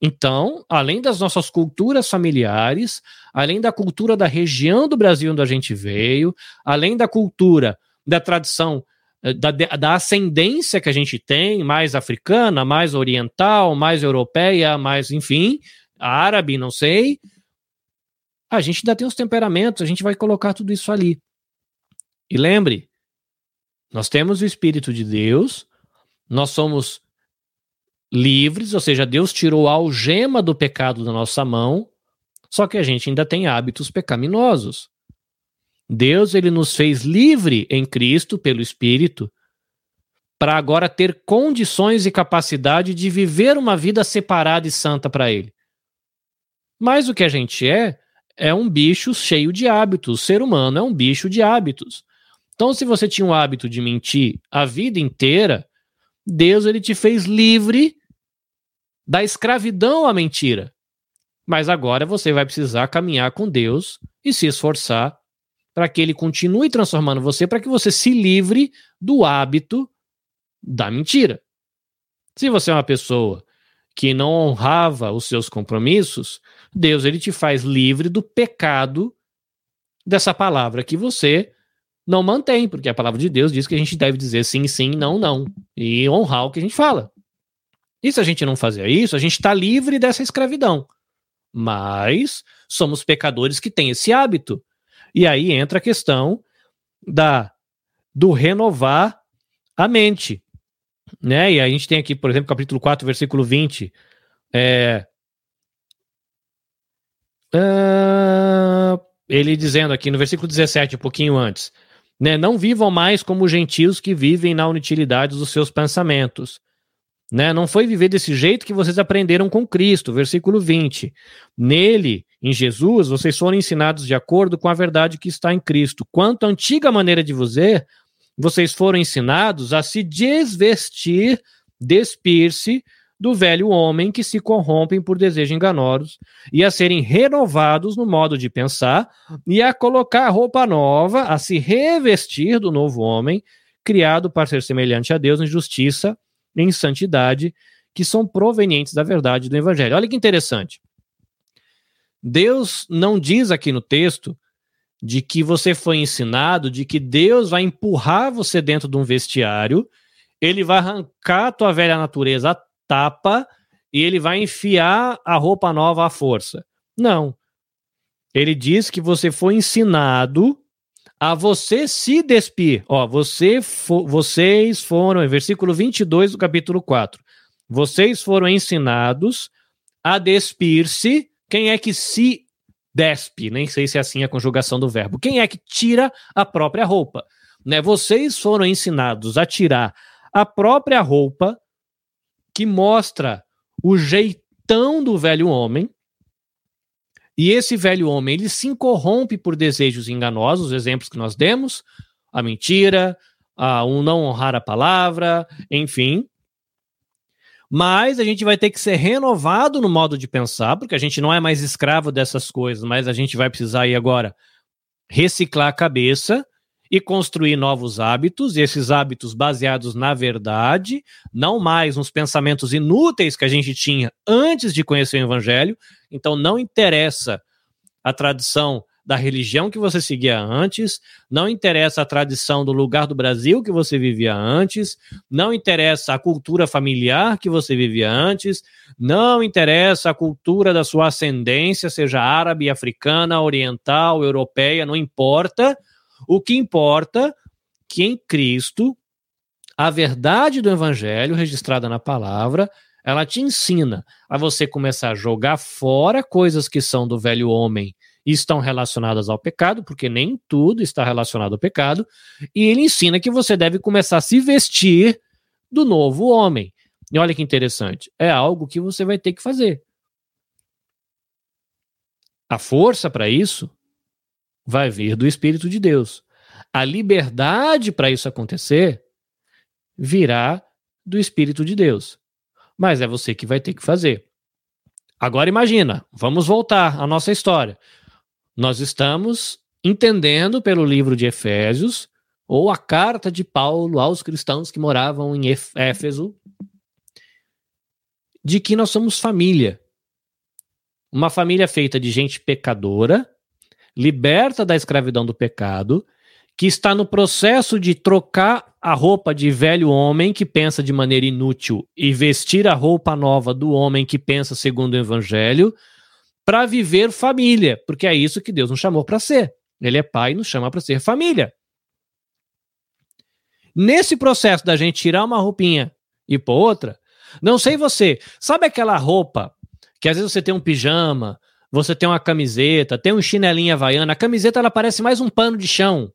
Então, além das nossas culturas familiares, além da cultura da região do Brasil onde a gente veio, além da cultura da tradição da, da ascendência que a gente tem, mais africana, mais oriental, mais europeia, mais, enfim, árabe, não sei. A gente ainda tem os temperamentos, a gente vai colocar tudo isso ali. E lembre, nós temos o Espírito de Deus, nós somos livres, ou seja, Deus tirou a algema do pecado da nossa mão, só que a gente ainda tem hábitos pecaminosos. Deus ele nos fez livre em Cristo pelo Espírito para agora ter condições e capacidade de viver uma vida separada e santa para ele. Mas o que a gente é é um bicho cheio de hábitos. O ser humano é um bicho de hábitos. Então, se você tinha o hábito de mentir a vida inteira, Deus ele te fez livre da escravidão à mentira. Mas agora você vai precisar caminhar com Deus e se esforçar para que ele continue transformando você, para que você se livre do hábito da mentira. Se você é uma pessoa que não honrava os seus compromissos, Deus ele te faz livre do pecado dessa palavra que você não mantém, porque a palavra de Deus diz que a gente deve dizer sim, sim, não, não, e honrar o que a gente fala. E se a gente não fazer isso, a gente está livre dessa escravidão. Mas somos pecadores que têm esse hábito. E aí entra a questão da do renovar a mente. Né? E a gente tem aqui, por exemplo, capítulo 4, versículo 20. É, uh, ele dizendo aqui no versículo 17, um pouquinho antes, né, não vivam mais como gentios que vivem na inutilidade dos seus pensamentos, né? Não foi viver desse jeito que vocês aprenderam com Cristo, versículo 20. Nele, em Jesus, vocês foram ensinados de acordo com a verdade que está em Cristo. Quanto à antiga maneira de viver, vocês foram ensinados a se desvestir, despir-se do velho homem que se corrompem por desejos enganosos e a serem renovados no modo de pensar e a colocar roupa nova, a se revestir do novo homem, criado para ser semelhante a Deus em justiça em santidade que são provenientes da verdade do evangelho. Olha que interessante. Deus não diz aqui no texto de que você foi ensinado, de que Deus vai empurrar você dentro de um vestiário, ele vai arrancar a tua velha natureza a tapa e ele vai enfiar a roupa nova à força. Não. Ele diz que você foi ensinado a você se despir. Ó, você fo vocês foram, versículo 22 do capítulo 4. Vocês foram ensinados a despir-se. Quem é que se despe? Nem sei se é assim a conjugação do verbo. Quem é que tira a própria roupa? Né? Vocês foram ensinados a tirar a própria roupa que mostra o jeitão do velho homem, e esse velho homem, ele se corrompe por desejos enganosos, os exemplos que nós demos, a mentira, a um não honrar a palavra, enfim. Mas a gente vai ter que ser renovado no modo de pensar, porque a gente não é mais escravo dessas coisas, mas a gente vai precisar aí agora reciclar a cabeça e construir novos hábitos, e esses hábitos baseados na verdade, não mais nos pensamentos inúteis que a gente tinha antes de conhecer o evangelho. Então não interessa a tradição da religião que você seguia antes, não interessa a tradição do lugar do Brasil que você vivia antes, não interessa a cultura familiar que você vivia antes, não interessa a cultura da sua ascendência, seja árabe, africana, oriental, europeia, não importa. O que importa que em Cristo a verdade do evangelho registrada na palavra, ela te ensina a você começar a jogar fora coisas que são do velho homem estão relacionadas ao pecado, porque nem tudo está relacionado ao pecado, e ele ensina que você deve começar a se vestir do novo homem. E olha que interessante, é algo que você vai ter que fazer. A força para isso vai vir do Espírito de Deus. A liberdade para isso acontecer virá do Espírito de Deus. Mas é você que vai ter que fazer. Agora imagina, vamos voltar à nossa história. Nós estamos entendendo pelo livro de Efésios, ou a carta de Paulo aos cristãos que moravam em Éfeso, de que nós somos família. Uma família feita de gente pecadora, liberta da escravidão do pecado, que está no processo de trocar a roupa de velho homem que pensa de maneira inútil e vestir a roupa nova do homem que pensa segundo o evangelho, para viver família, porque é isso que Deus nos chamou para ser. Ele é pai e nos chama para ser família. Nesse processo da gente tirar uma roupinha e pôr outra, não sei você, sabe aquela roupa que às vezes você tem um pijama, você tem uma camiseta, tem um chinelinho havaiana, a camiseta ela parece mais um pano de chão.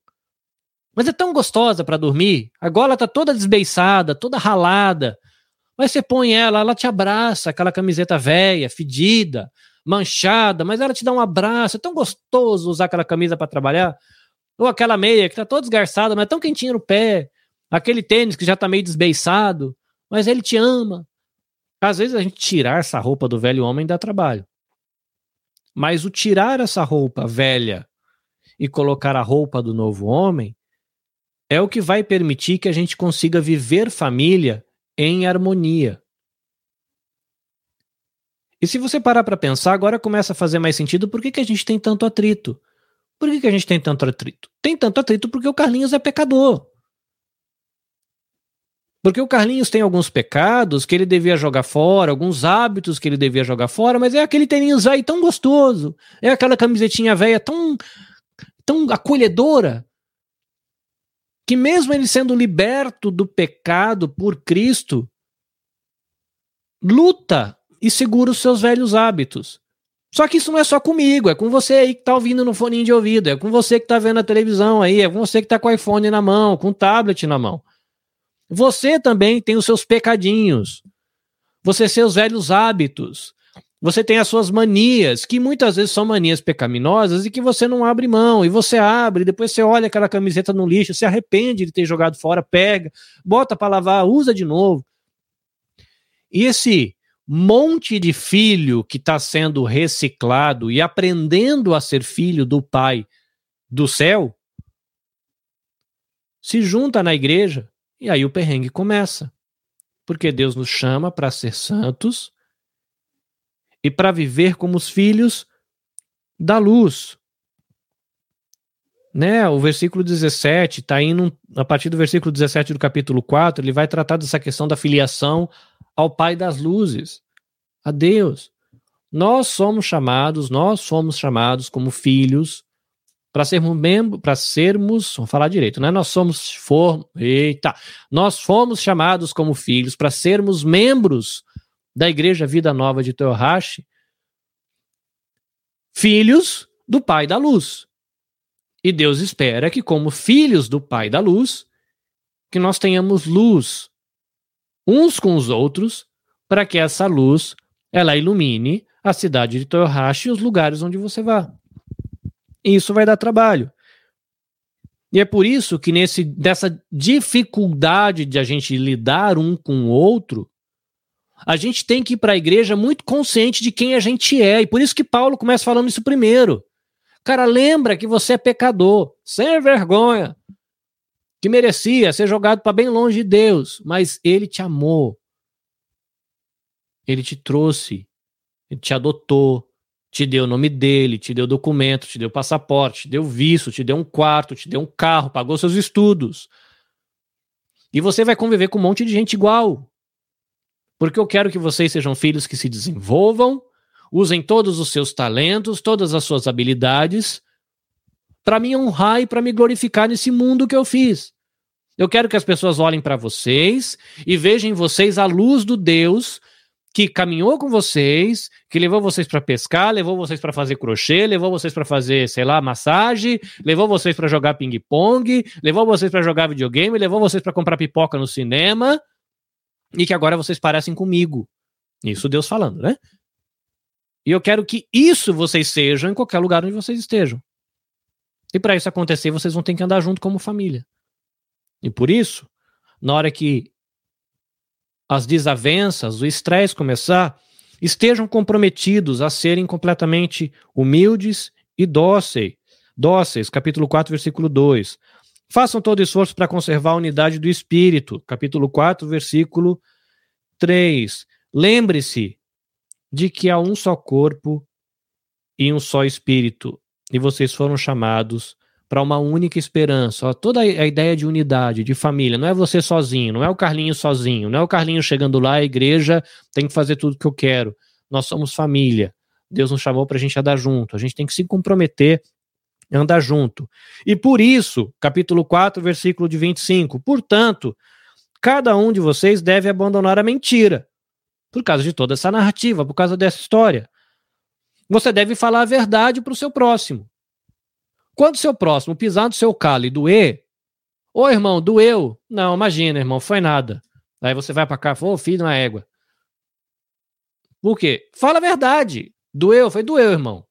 Mas é tão gostosa para dormir. A gola tá toda desbeiçada, toda ralada. Mas você põe ela, ela te abraça, aquela camiseta velha, fedida, manchada, mas ela te dá um abraço. É tão gostoso usar aquela camisa para trabalhar. Ou aquela meia que tá toda desgarçada, mas é tão quentinha no pé. Aquele tênis que já tá meio desbeiçado, mas ele te ama. Às vezes a gente tirar essa roupa do velho homem dá trabalho. Mas o tirar essa roupa velha e colocar a roupa do novo homem é o que vai permitir que a gente consiga viver família em harmonia. E se você parar para pensar, agora começa a fazer mais sentido por que, que a gente tem tanto atrito. Por que, que a gente tem tanto atrito? Tem tanto atrito porque o Carlinhos é pecador. Porque o Carlinhos tem alguns pecados que ele devia jogar fora, alguns hábitos que ele devia jogar fora, mas é aquele tênis aí tão gostoso, é aquela camisetinha velha tão, tão acolhedora, que mesmo ele sendo liberto do pecado por Cristo, luta e segura os seus velhos hábitos. Só que isso não é só comigo, é com você aí que tá ouvindo no fone de ouvido, é com você que tá vendo a televisão aí, é com você que tá com o iPhone na mão, com o tablet na mão. Você também tem os seus pecadinhos. Você tem seus velhos hábitos. Você tem as suas manias, que muitas vezes são manias pecaminosas e que você não abre mão. E você abre, depois você olha aquela camiseta no lixo, se arrepende de ter jogado fora, pega, bota para lavar, usa de novo. E esse monte de filho que está sendo reciclado e aprendendo a ser filho do Pai do céu, se junta na igreja e aí o perrengue começa. Porque Deus nos chama para ser santos e para viver como os filhos da luz. Né? O versículo 17 está indo a partir do versículo 17 do capítulo 4, ele vai tratar dessa questão da filiação ao Pai das luzes, a Deus. Nós somos chamados, nós somos chamados como filhos para sermos membros, para sermos, vamos falar direito, né? Nós somos for, eita, nós fomos chamados como filhos para sermos membros da Igreja Vida Nova de Teohashi, filhos do Pai da Luz. E Deus espera que como filhos do Pai da Luz, que nós tenhamos luz uns com os outros, para que essa luz ela ilumine a cidade de Toyohashi e os lugares onde você vá. E isso vai dar trabalho. E é por isso que nesse dessa dificuldade de a gente lidar um com o outro, a gente tem que ir para a igreja muito consciente de quem a gente é. E por isso que Paulo começa falando isso primeiro. Cara, lembra que você é pecador, sem vergonha, que merecia ser jogado para bem longe de Deus, mas ele te amou. Ele te trouxe, ele te adotou, te deu o nome dele, te deu documento, te deu passaporte, te deu visto, te deu um quarto, te deu um carro, pagou seus estudos. E você vai conviver com um monte de gente igual. Porque eu quero que vocês sejam filhos que se desenvolvam, usem todos os seus talentos, todas as suas habilidades, para me honrar e para me glorificar nesse mundo que eu fiz. Eu quero que as pessoas olhem para vocês e vejam em vocês a luz do Deus que caminhou com vocês, que levou vocês para pescar, levou vocês para fazer crochê, levou vocês para fazer, sei lá, massagem, levou vocês para jogar ping-pong, levou vocês para jogar videogame, levou vocês para comprar pipoca no cinema, e que agora vocês parecem comigo. Isso Deus falando, né? E eu quero que isso vocês sejam em qualquer lugar onde vocês estejam. E para isso acontecer, vocês vão ter que andar junto como família. E por isso, na hora que as desavenças, o estresse começar, estejam comprometidos a serem completamente humildes e dóceis. Dóceis, capítulo 4, versículo 2. Façam todo esforço para conservar a unidade do espírito, capítulo 4, versículo 3. Lembre-se de que há um só corpo e um só espírito, e vocês foram chamados para uma única esperança. Ó, toda a ideia de unidade, de família, não é você sozinho, não é o Carlinho sozinho, não é o Carlinho chegando lá, a igreja tem que fazer tudo que eu quero. Nós somos família. Deus nos chamou para a gente andar junto, a gente tem que se comprometer andar junto. E por isso, capítulo 4, versículo de 25, portanto, cada um de vocês deve abandonar a mentira, por causa de toda essa narrativa, por causa dessa história. Você deve falar a verdade para o seu próximo. Quando seu próximo pisar no seu calo e doer, ô irmão, doeu. Não, imagina, irmão, foi nada. Aí você vai para cá, ô filho na égua. Por quê? Fala a verdade. Doeu, foi doeu, irmão.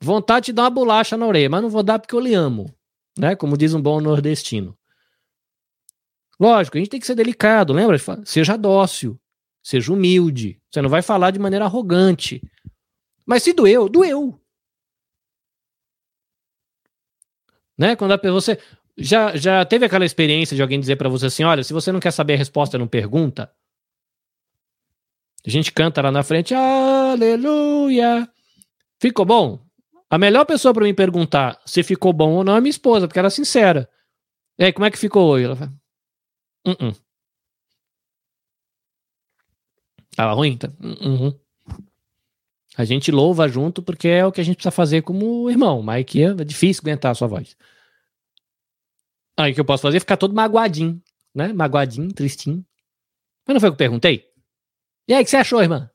Vontade de dar uma bolacha na orelha, mas não vou dar porque eu lhe amo, né? Como diz um bom nordestino. Lógico, a gente tem que ser delicado, lembra? Seja dócil, seja humilde. Você não vai falar de maneira arrogante. Mas se doeu, doeu. Né? Quando a você já, já teve aquela experiência de alguém dizer para você assim, olha, se você não quer saber a resposta, não pergunta. A gente canta lá na frente, aleluia. Ficou bom? A melhor pessoa para me perguntar se ficou bom ou não é minha esposa, porque ela é sincera. E aí, como é que ficou hoje? Ela fala, uh -uh. Tava ruim? Tá? Uhum. A gente louva junto porque é o que a gente precisa fazer como irmão. Mas que é difícil aguentar a sua voz. Aí o que eu posso fazer é ficar todo magoadinho, né? Magoadinho, tristinho. Mas não foi o que eu perguntei? E aí, o que você achou, irmã?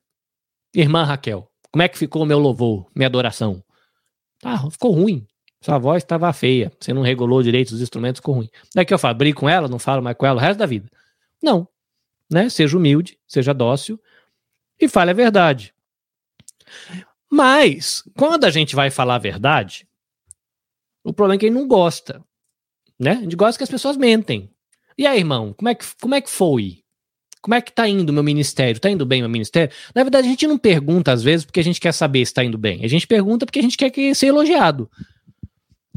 Irmã Raquel, como é que ficou o meu louvor, minha adoração? Ah, ficou ruim. Sua voz estava feia. Você não regulou direito os instrumentos, ficou ruim. Daqui eu falo, brigo com ela, não falo mais com ela o resto da vida. Não. Né? Seja humilde, seja dócil e fale a verdade. Mas, quando a gente vai falar a verdade, o problema é que ele não gosta. Né? A gente gosta que as pessoas mentem. E aí, irmão, como é que, como é que foi? Como é que tá indo o meu ministério? Tá indo bem o meu ministério? Na verdade, a gente não pergunta às vezes porque a gente quer saber se tá indo bem. A gente pergunta porque a gente quer que ser elogiado.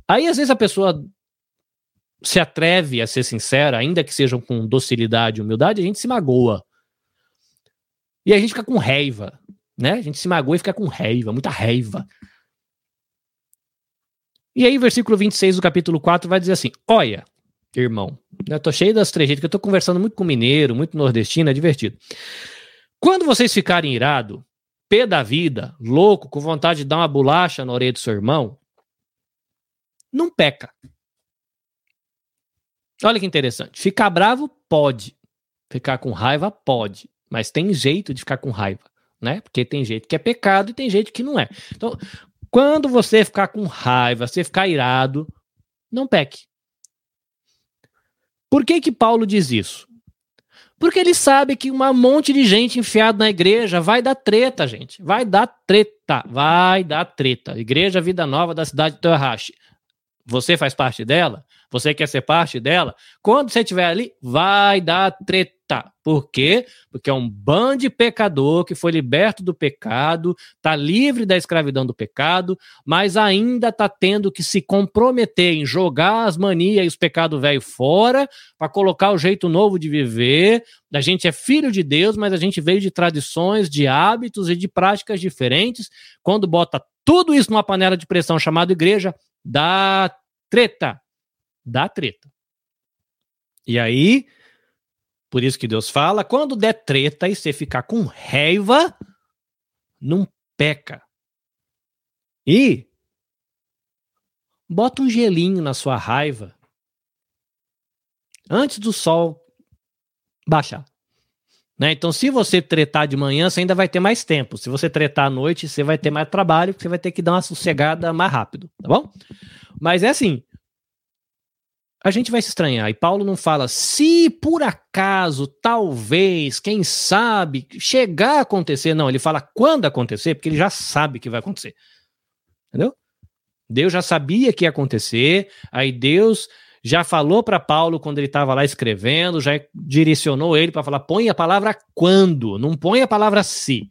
Aí, às vezes, a pessoa se atreve a ser sincera, ainda que sejam com docilidade e humildade, a gente se magoa. E a gente fica com raiva, né? A gente se magoa e fica com raiva, muita raiva. E aí, versículo 26 do capítulo 4 vai dizer assim: Olha, irmão. Eu tô cheio das trejeitas, que eu tô conversando muito com mineiro, muito nordestino, é divertido. Quando vocês ficarem irado, pé da vida, louco, com vontade de dar uma bolacha na orelha do seu irmão, não peca. Olha que interessante. Ficar bravo pode. Ficar com raiva pode. Mas tem jeito de ficar com raiva, né? Porque tem jeito que é pecado e tem jeito que não é. Então, quando você ficar com raiva, você ficar irado, não peque. Por que que Paulo diz isso? Porque ele sabe que um monte de gente enfiada na igreja vai dar treta, gente. Vai dar treta, vai dar treta. Igreja Vida Nova da cidade de Toyohashi. Você faz parte dela? Você quer ser parte dela? Quando você estiver ali, vai dar treta. Por quê? Porque é um bando de pecador que foi liberto do pecado, está livre da escravidão do pecado, mas ainda está tendo que se comprometer em jogar as manias e os pecados velho fora para colocar o jeito novo de viver. A gente é filho de Deus, mas a gente veio de tradições, de hábitos e de práticas diferentes. Quando bota tudo isso numa panela de pressão chamada igreja, dá treta dá treta. E aí, por isso que Deus fala, quando der treta e você ficar com raiva, não peca. E bota um gelinho na sua raiva antes do sol baixar. Né? Então, se você tretar de manhã, você ainda vai ter mais tempo. Se você tretar à noite, você vai ter mais trabalho, porque você vai ter que dar uma sossegada mais rápido, tá bom? Mas é assim, a gente vai se estranhar. E Paulo não fala se por acaso, talvez, quem sabe, chegar a acontecer. Não, ele fala quando acontecer, porque ele já sabe que vai acontecer. Entendeu? Deus já sabia que ia acontecer, aí Deus já falou para Paulo quando ele estava lá escrevendo, já direcionou ele para falar: põe a palavra quando, não põe a palavra se.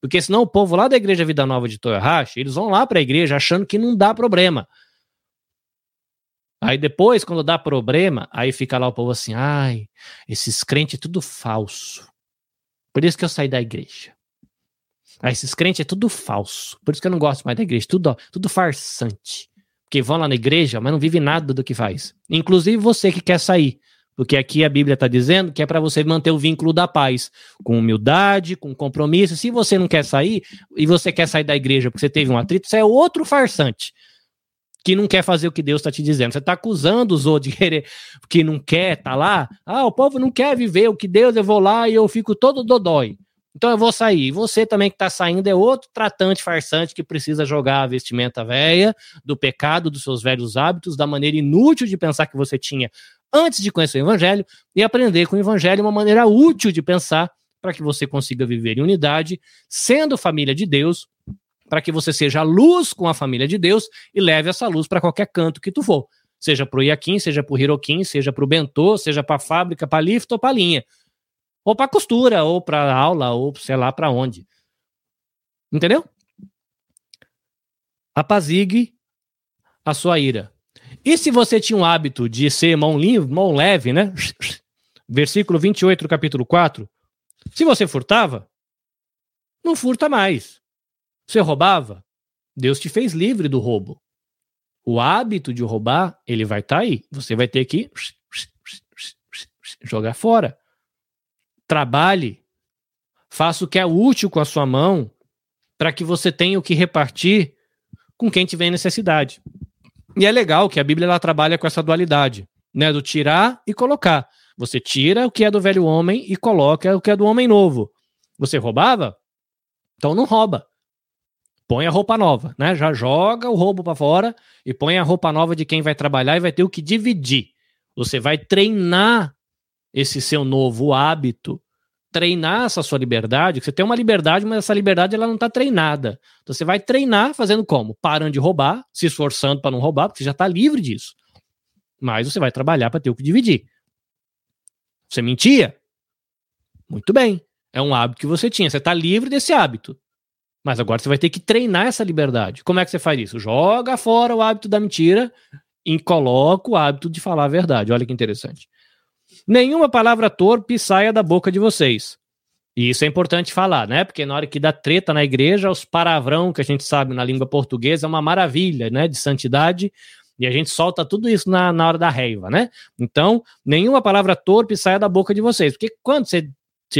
Porque senão o povo lá da Igreja Vida Nova de Toyohashi, eles vão lá para a igreja achando que não dá problema. Aí depois, quando dá problema, aí fica lá o povo assim, ai, esses crentes tudo falso. Por isso que eu saí da igreja. Ah, esses crentes é tudo falso. Por isso que eu não gosto mais da igreja. Tudo, tudo farsante. Porque vão lá na igreja, mas não vive nada do que faz. Inclusive você que quer sair. Porque aqui a Bíblia está dizendo que é para você manter o vínculo da paz, com humildade, com compromisso. Se você não quer sair, e você quer sair da igreja porque você teve um atrito, você é outro farsante que não quer fazer o que Deus está te dizendo. Você está acusando os outros de querer, que não quer, tá lá. Ah, o povo não quer viver o que Deus, eu vou lá e eu fico todo dodói. Então eu vou sair. Você também que está saindo é outro tratante farsante que precisa jogar a vestimenta velha do pecado, dos seus velhos hábitos, da maneira inútil de pensar que você tinha antes de conhecer o Evangelho e aprender com o Evangelho uma maneira útil de pensar para que você consiga viver em unidade, sendo família de Deus, para que você seja luz com a família de Deus e leve essa luz para qualquer canto que tu for. Seja para o Iaquim, seja para o Hiroquim, seja para o Bentô, seja para a fábrica, para lift ou para linha ou para costura, ou para aula, ou sei lá para onde. Entendeu? Apazigue a sua ira. E se você tinha um hábito de ser mão, livre, mão leve, né? Versículo 28 do capítulo 4. Se você furtava, não furta mais. Você roubava, Deus te fez livre do roubo. O hábito de roubar, ele vai estar tá aí. Você vai ter que jogar fora trabalhe, faça o que é útil com a sua mão, para que você tenha o que repartir com quem tiver necessidade. E é legal que a Bíblia ela trabalha com essa dualidade, né, do tirar e colocar. Você tira o que é do velho homem e coloca o que é do homem novo. Você roubava? Então não rouba. Põe a roupa nova, né? Já joga o roubo para fora e põe a roupa nova de quem vai trabalhar e vai ter o que dividir. Você vai treinar esse seu novo hábito, treinar essa sua liberdade, você tem uma liberdade, mas essa liberdade ela não está treinada. Então você vai treinar fazendo como? Parando de roubar, se esforçando para não roubar, porque você já está livre disso. Mas você vai trabalhar para ter o que dividir. Você mentia? Muito bem. É um hábito que você tinha. Você está livre desse hábito. Mas agora você vai ter que treinar essa liberdade. Como é que você faz isso? Joga fora o hábito da mentira e coloca o hábito de falar a verdade. Olha que interessante. Nenhuma palavra torpe saia da boca de vocês. E isso é importante falar, né? Porque na hora que dá treta na igreja, os palavrão que a gente sabe na língua portuguesa é uma maravilha, né? De santidade. E a gente solta tudo isso na, na hora da raiva, né? Então, nenhuma palavra torpe saia da boca de vocês. Porque quando você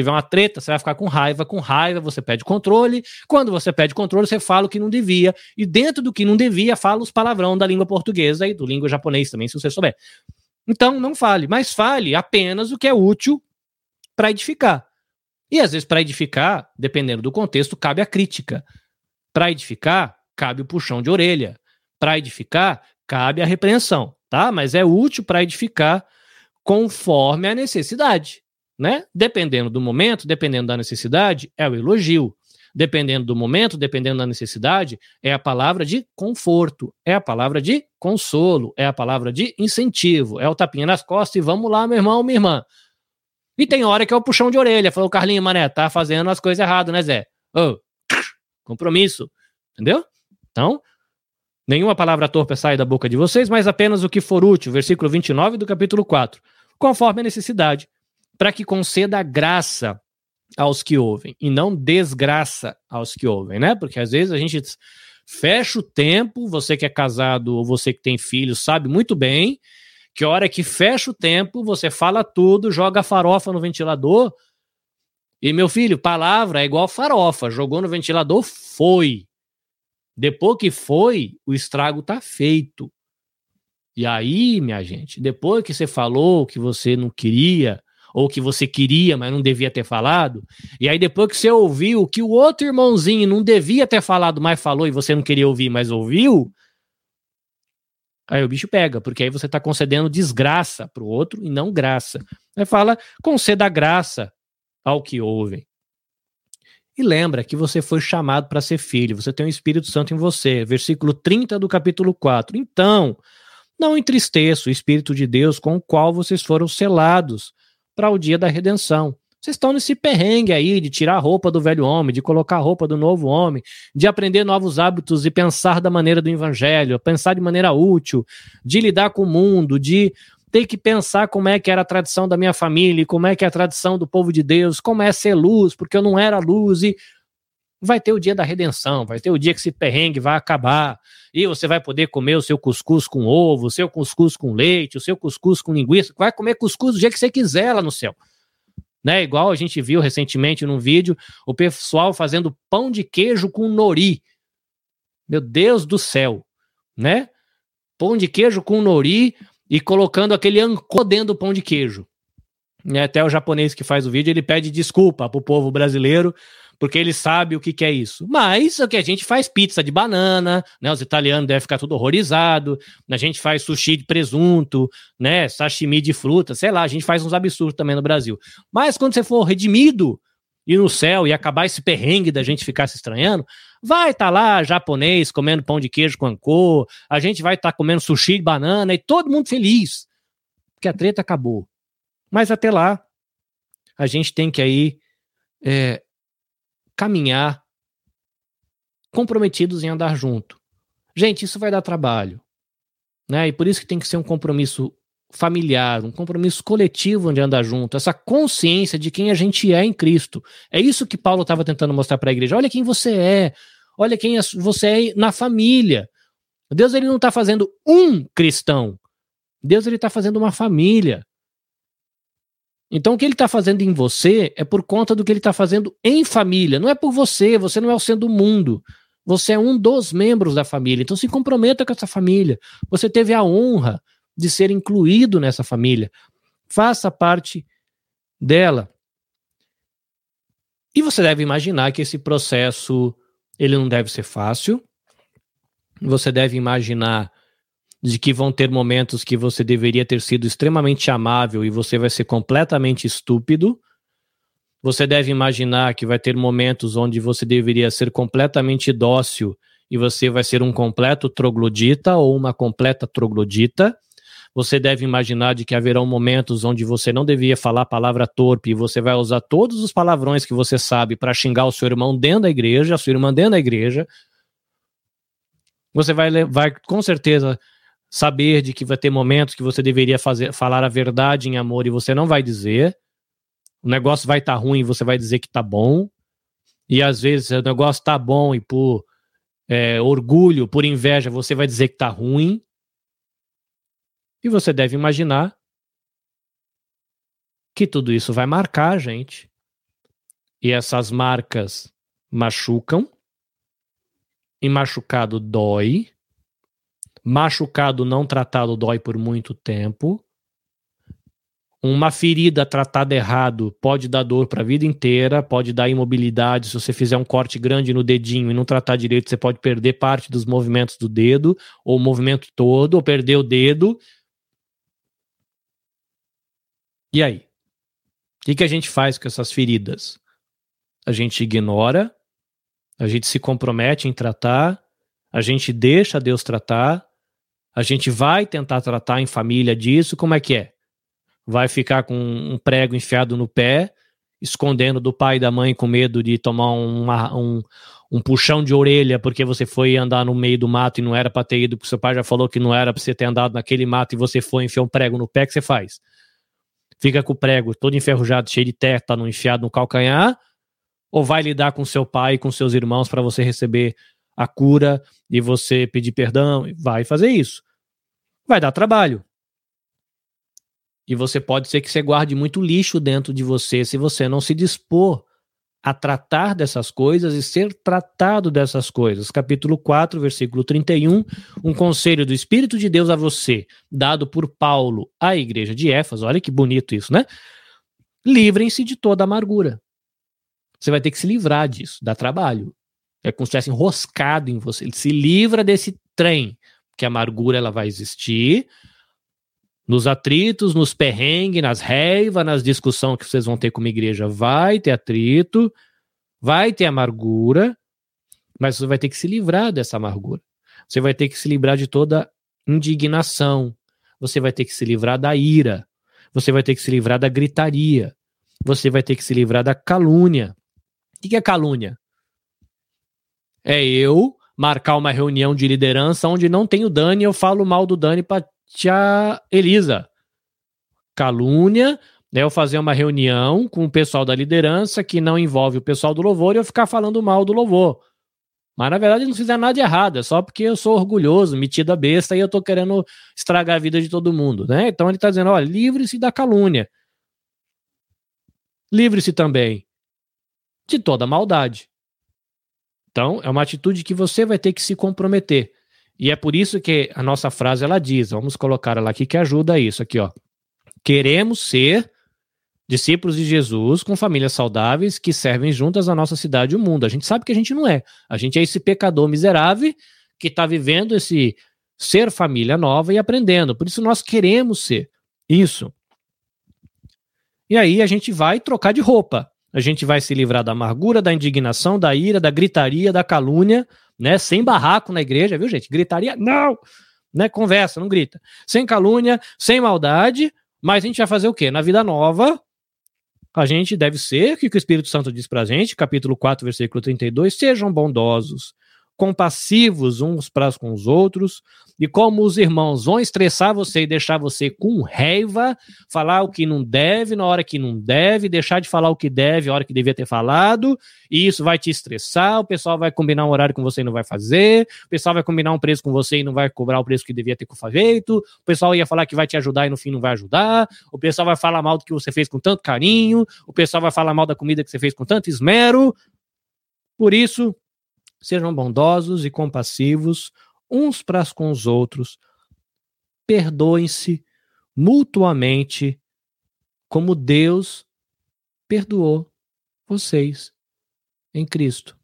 tiver uma treta, você vai ficar com raiva, com raiva, você pede controle. Quando você pede controle, você fala o que não devia. E dentro do que não devia, fala os palavrão da língua portuguesa e do língua japonês também, se você souber. Então, não fale, mas fale apenas o que é útil para edificar. E às vezes, para edificar, dependendo do contexto, cabe a crítica. Para edificar, cabe o puxão de orelha. Para edificar, cabe a repreensão, tá? Mas é útil para edificar conforme a necessidade, né? Dependendo do momento, dependendo da necessidade, é o elogio dependendo do momento, dependendo da necessidade, é a palavra de conforto, é a palavra de consolo, é a palavra de incentivo, é o tapinha nas costas e vamos lá, meu irmão, minha irmã. E tem hora que é o puxão de orelha, falou Carlinho Mané, tá fazendo as coisas erradas, né, Zé? Oh, compromisso, entendeu? Então, nenhuma palavra torpe sai da boca de vocês, mas apenas o que for útil, versículo 29 do capítulo 4, conforme a necessidade, para que conceda graça aos que ouvem e não desgraça aos que ouvem, né? Porque às vezes a gente fecha o tempo, você que é casado ou você que tem filhos sabe muito bem que a hora que fecha o tempo, você fala tudo, joga farofa no ventilador. E meu filho, palavra é igual farofa, jogou no ventilador, foi. Depois que foi, o estrago tá feito. E aí, minha gente, depois que você falou que você não queria, ou que você queria, mas não devia ter falado. E aí depois que você ouviu que o outro irmãozinho não devia ter falado, mas falou e você não queria ouvir, mas ouviu, aí o bicho pega, porque aí você está concedendo desgraça para o outro e não graça. Aí fala, conceda graça ao que ouvem. E lembra que você foi chamado para ser filho, você tem o Espírito Santo em você. Versículo 30 do capítulo 4. Então, não entristeça o Espírito de Deus com o qual vocês foram selados para o dia da redenção. Vocês estão nesse perrengue aí de tirar a roupa do velho homem, de colocar a roupa do novo homem, de aprender novos hábitos e pensar da maneira do evangelho, pensar de maneira útil, de lidar com o mundo, de ter que pensar como é que era a tradição da minha família, como é que é a tradição do povo de Deus, como é ser luz, porque eu não era luz e Vai ter o dia da redenção, vai ter o dia que esse perrengue vai acabar e você vai poder comer o seu cuscuz com ovo, o seu cuscuz com leite, o seu cuscuz com linguiça, vai comer cuscuz do jeito que você quiser lá no céu. Né? Igual a gente viu recentemente num vídeo o pessoal fazendo pão de queijo com nori. Meu Deus do céu, né? Pão de queijo com nori e colocando aquele ancô dentro do pão de queijo. E até o japonês que faz o vídeo, ele pede desculpa pro povo brasileiro porque ele sabe o que, que é isso. Mas o que a gente faz pizza de banana, né? Os italianos devem ficar tudo horrorizado. A gente faz sushi de presunto, né? Sashimi de fruta, sei lá, a gente faz uns absurdos também no Brasil. Mas quando você for redimido e no céu e acabar esse perrengue da gente ficar se estranhando, vai estar tá lá japonês comendo pão de queijo com ancô, a gente vai estar tá comendo sushi de banana e todo mundo feliz, porque a treta acabou. Mas até lá, a gente tem que aí é, caminhar comprometidos em andar junto. Gente, isso vai dar trabalho. Né? E por isso que tem que ser um compromisso familiar, um compromisso coletivo de andar junto, essa consciência de quem a gente é em Cristo. É isso que Paulo estava tentando mostrar para a igreja. Olha quem você é, olha quem você é na família. Deus ele não está fazendo um cristão. Deus ele está fazendo uma família. Então, o que ele está fazendo em você é por conta do que ele está fazendo em família. Não é por você, você não é o centro do mundo. Você é um dos membros da família. Então, se comprometa com essa família. Você teve a honra de ser incluído nessa família. Faça parte dela. E você deve imaginar que esse processo ele não deve ser fácil. Você deve imaginar de que vão ter momentos que você deveria ter sido extremamente amável e você vai ser completamente estúpido. Você deve imaginar que vai ter momentos onde você deveria ser completamente dócil e você vai ser um completo troglodita ou uma completa troglodita. Você deve imaginar de que haverão momentos onde você não devia falar palavra torpe e você vai usar todos os palavrões que você sabe para xingar o seu irmão dentro da igreja, a sua irmã dentro da igreja. Você vai, vai com certeza saber de que vai ter momentos que você deveria fazer, falar a verdade em amor e você não vai dizer. O negócio vai estar tá ruim e você vai dizer que tá bom. E às vezes o negócio tá bom e por é, orgulho, por inveja, você vai dizer que tá ruim. E você deve imaginar que tudo isso vai marcar a gente. E essas marcas machucam. E machucado dói. Machucado não tratado dói por muito tempo. Uma ferida tratada errado pode dar dor para a vida inteira, pode dar imobilidade. Se você fizer um corte grande no dedinho e não tratar direito, você pode perder parte dos movimentos do dedo, ou o movimento todo, ou perder o dedo. E aí? O que, que a gente faz com essas feridas? A gente ignora, a gente se compromete em tratar, a gente deixa Deus tratar, a gente vai tentar tratar em família disso, como é que é? Vai ficar com um prego enfiado no pé, escondendo do pai e da mãe com medo de tomar uma, um, um puxão de orelha porque você foi andar no meio do mato e não era para ter ido, porque seu pai já falou que não era para você ter andado naquele mato e você foi enfiar um prego no pé, que você faz? Fica com o prego todo enferrujado, cheio de tétano, enfiado no calcanhar, ou vai lidar com seu pai e com seus irmãos para você receber a cura e você pedir perdão? Vai fazer isso vai dar trabalho. E você pode ser que você guarde muito lixo dentro de você se você não se dispor a tratar dessas coisas e ser tratado dessas coisas. Capítulo 4, versículo 31, um conselho do Espírito de Deus a você, dado por Paulo à igreja de Éfeso. Olha que bonito isso, né? Livrem-se de toda amargura. Você vai ter que se livrar disso, dá trabalho. É como se estivesse enroscado em você. Ele se livra desse trem que a amargura ela vai existir, nos atritos, nos perrengues, nas reivas, nas discussões que vocês vão ter com a igreja, vai ter atrito, vai ter amargura, mas você vai ter que se livrar dessa amargura. Você vai ter que se livrar de toda indignação. Você vai ter que se livrar da ira. Você vai ter que se livrar da gritaria. Você vai ter que se livrar da calúnia. O que é calúnia? É eu marcar uma reunião de liderança onde não tem o Dani, eu falo mal do Dani para tia Elisa. Calúnia né, eu fazer uma reunião com o pessoal da liderança que não envolve o pessoal do louvor e eu ficar falando mal do louvor. Mas na verdade não fizer nada de errado, é só porque eu sou orgulhoso, metido a besta e eu tô querendo estragar a vida de todo mundo, né? Então ele tá dizendo, olha, livre-se da calúnia. Livre-se também de toda maldade. Então, é uma atitude que você vai ter que se comprometer. E é por isso que a nossa frase ela diz, vamos colocar ela aqui que ajuda isso aqui, ó. Queremos ser discípulos de Jesus com famílias saudáveis que servem juntas a nossa cidade e o mundo. A gente sabe que a gente não é. A gente é esse pecador miserável que está vivendo esse ser família nova e aprendendo. Por isso nós queremos ser isso. E aí a gente vai trocar de roupa. A gente vai se livrar da amargura, da indignação, da ira, da gritaria, da calúnia, né? Sem barraco na igreja, viu, gente? Gritaria, não! Né? Conversa, não grita. Sem calúnia, sem maldade, mas a gente vai fazer o quê? Na vida nova, a gente deve ser, o que o Espírito Santo diz pra gente, capítulo 4, versículo 32, sejam bondosos, compassivos uns para com os outros, e como os irmãos vão estressar você e deixar você com raiva, falar o que não deve na hora que não deve, deixar de falar o que deve na hora que devia ter falado, e isso vai te estressar, o pessoal vai combinar um horário com você e não vai fazer, o pessoal vai combinar um preço com você e não vai cobrar o preço que devia ter feito, o pessoal ia falar que vai te ajudar e no fim não vai ajudar, o pessoal vai falar mal do que você fez com tanto carinho, o pessoal vai falar mal da comida que você fez com tanto esmero. Por isso, Sejam bondosos e compassivos uns para com os outros. Perdoem-se mutuamente, como Deus perdoou vocês em Cristo.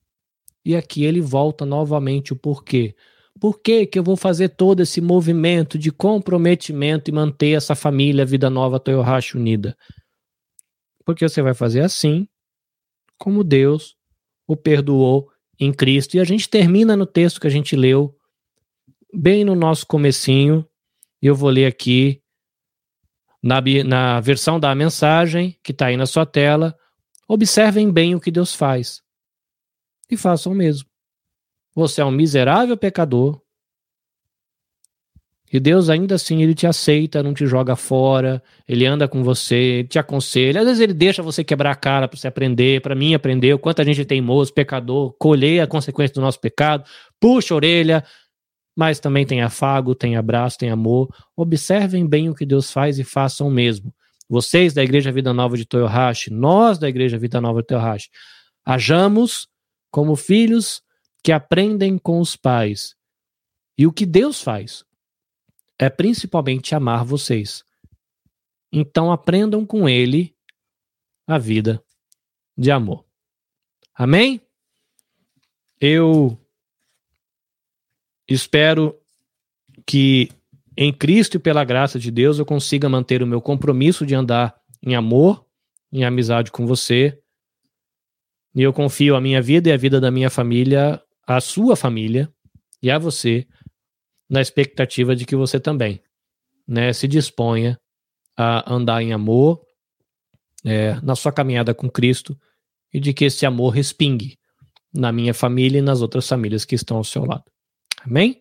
E aqui ele volta novamente o porquê. Por que, que eu vou fazer todo esse movimento de comprometimento e manter essa família Vida Nova Toyohashi unida? Porque você vai fazer assim, como Deus o perdoou em Cristo. E a gente termina no texto que a gente leu, bem no nosso comecinho, e eu vou ler aqui na, na versão da mensagem que está aí na sua tela. Observem bem o que Deus faz e façam o mesmo. Você é um miserável pecador, e Deus ainda assim ele te aceita, não te joga fora, ele anda com você, te aconselha. Às vezes ele deixa você quebrar a cara para você aprender, para mim aprender o quanto a gente é teimoso, pecador, colher a consequência do nosso pecado, puxa a orelha, mas também tem afago, tem abraço, tem amor. Observem bem o que Deus faz e façam o mesmo. Vocês da Igreja Vida Nova de Toyohashi, nós da Igreja Vida Nova de Toyohashi, hajamos como filhos que aprendem com os pais. E o que Deus faz? É principalmente amar vocês. Então aprendam com ele a vida de amor. Amém? Eu espero que em Cristo e pela graça de Deus eu consiga manter o meu compromisso de andar em amor, em amizade com você. E eu confio a minha vida e a vida da minha família, a sua família e a você na expectativa de que você também né, se disponha a andar em amor é, na sua caminhada com Cristo e de que esse amor respingue na minha família e nas outras famílias que estão ao seu lado. Amém?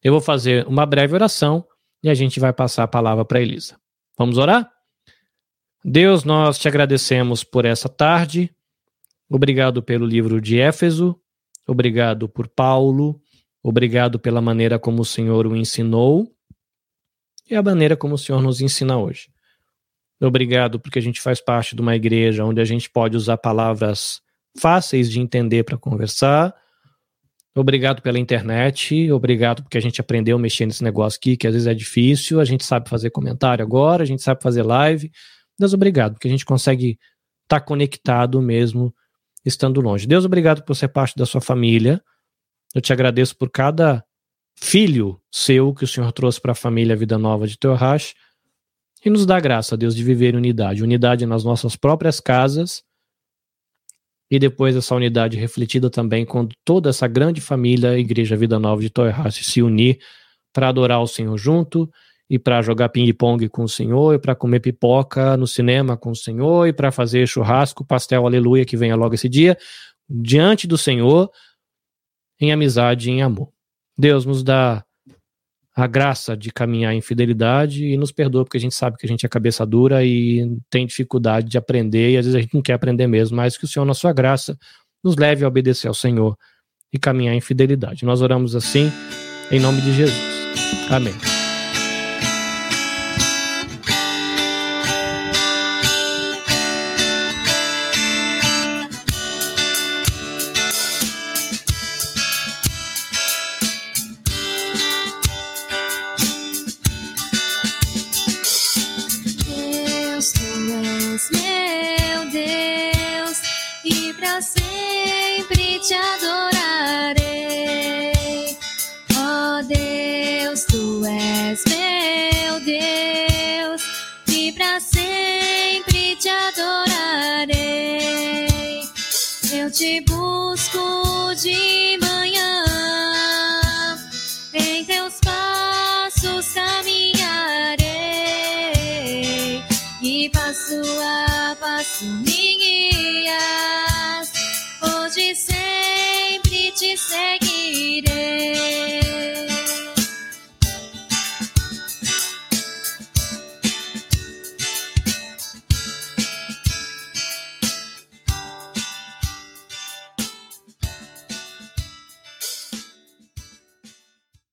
Eu vou fazer uma breve oração e a gente vai passar a palavra para Elisa. Vamos orar? Deus, nós te agradecemos por essa tarde. Obrigado pelo livro de Éfeso. Obrigado por Paulo. Obrigado pela maneira como o Senhor o ensinou e a maneira como o Senhor nos ensina hoje. Obrigado porque a gente faz parte de uma igreja onde a gente pode usar palavras fáceis de entender para conversar. Obrigado pela internet, obrigado porque a gente aprendeu a mexer nesse negócio aqui, que às vezes é difícil, a gente sabe fazer comentário agora, a gente sabe fazer live. Deus, obrigado, porque a gente consegue estar tá conectado mesmo estando longe. Deus, obrigado por ser parte da sua família. Eu te agradeço por cada filho seu que o Senhor trouxe para a família Vida Nova de Teohash e nos dá graça, Deus, de viver unidade. Unidade nas nossas próprias casas e depois essa unidade refletida também quando toda essa grande família Igreja Vida Nova de Toyhash se unir para adorar o Senhor junto e para jogar ping-pong com o Senhor e para comer pipoca no cinema com o Senhor e para fazer churrasco, pastel, aleluia, que venha logo esse dia, diante do Senhor, em amizade e em amor. Deus nos dá a graça de caminhar em fidelidade e nos perdoa, porque a gente sabe que a gente é cabeça dura e tem dificuldade de aprender, e às vezes a gente não quer aprender mesmo, mas que o Senhor, na sua graça, nos leve a obedecer ao Senhor e caminhar em fidelidade. Nós oramos assim, em nome de Jesus. Amém. Te busco de manhã, em teus passos caminharei e passo a passo me guias, hoje sempre te seguirei.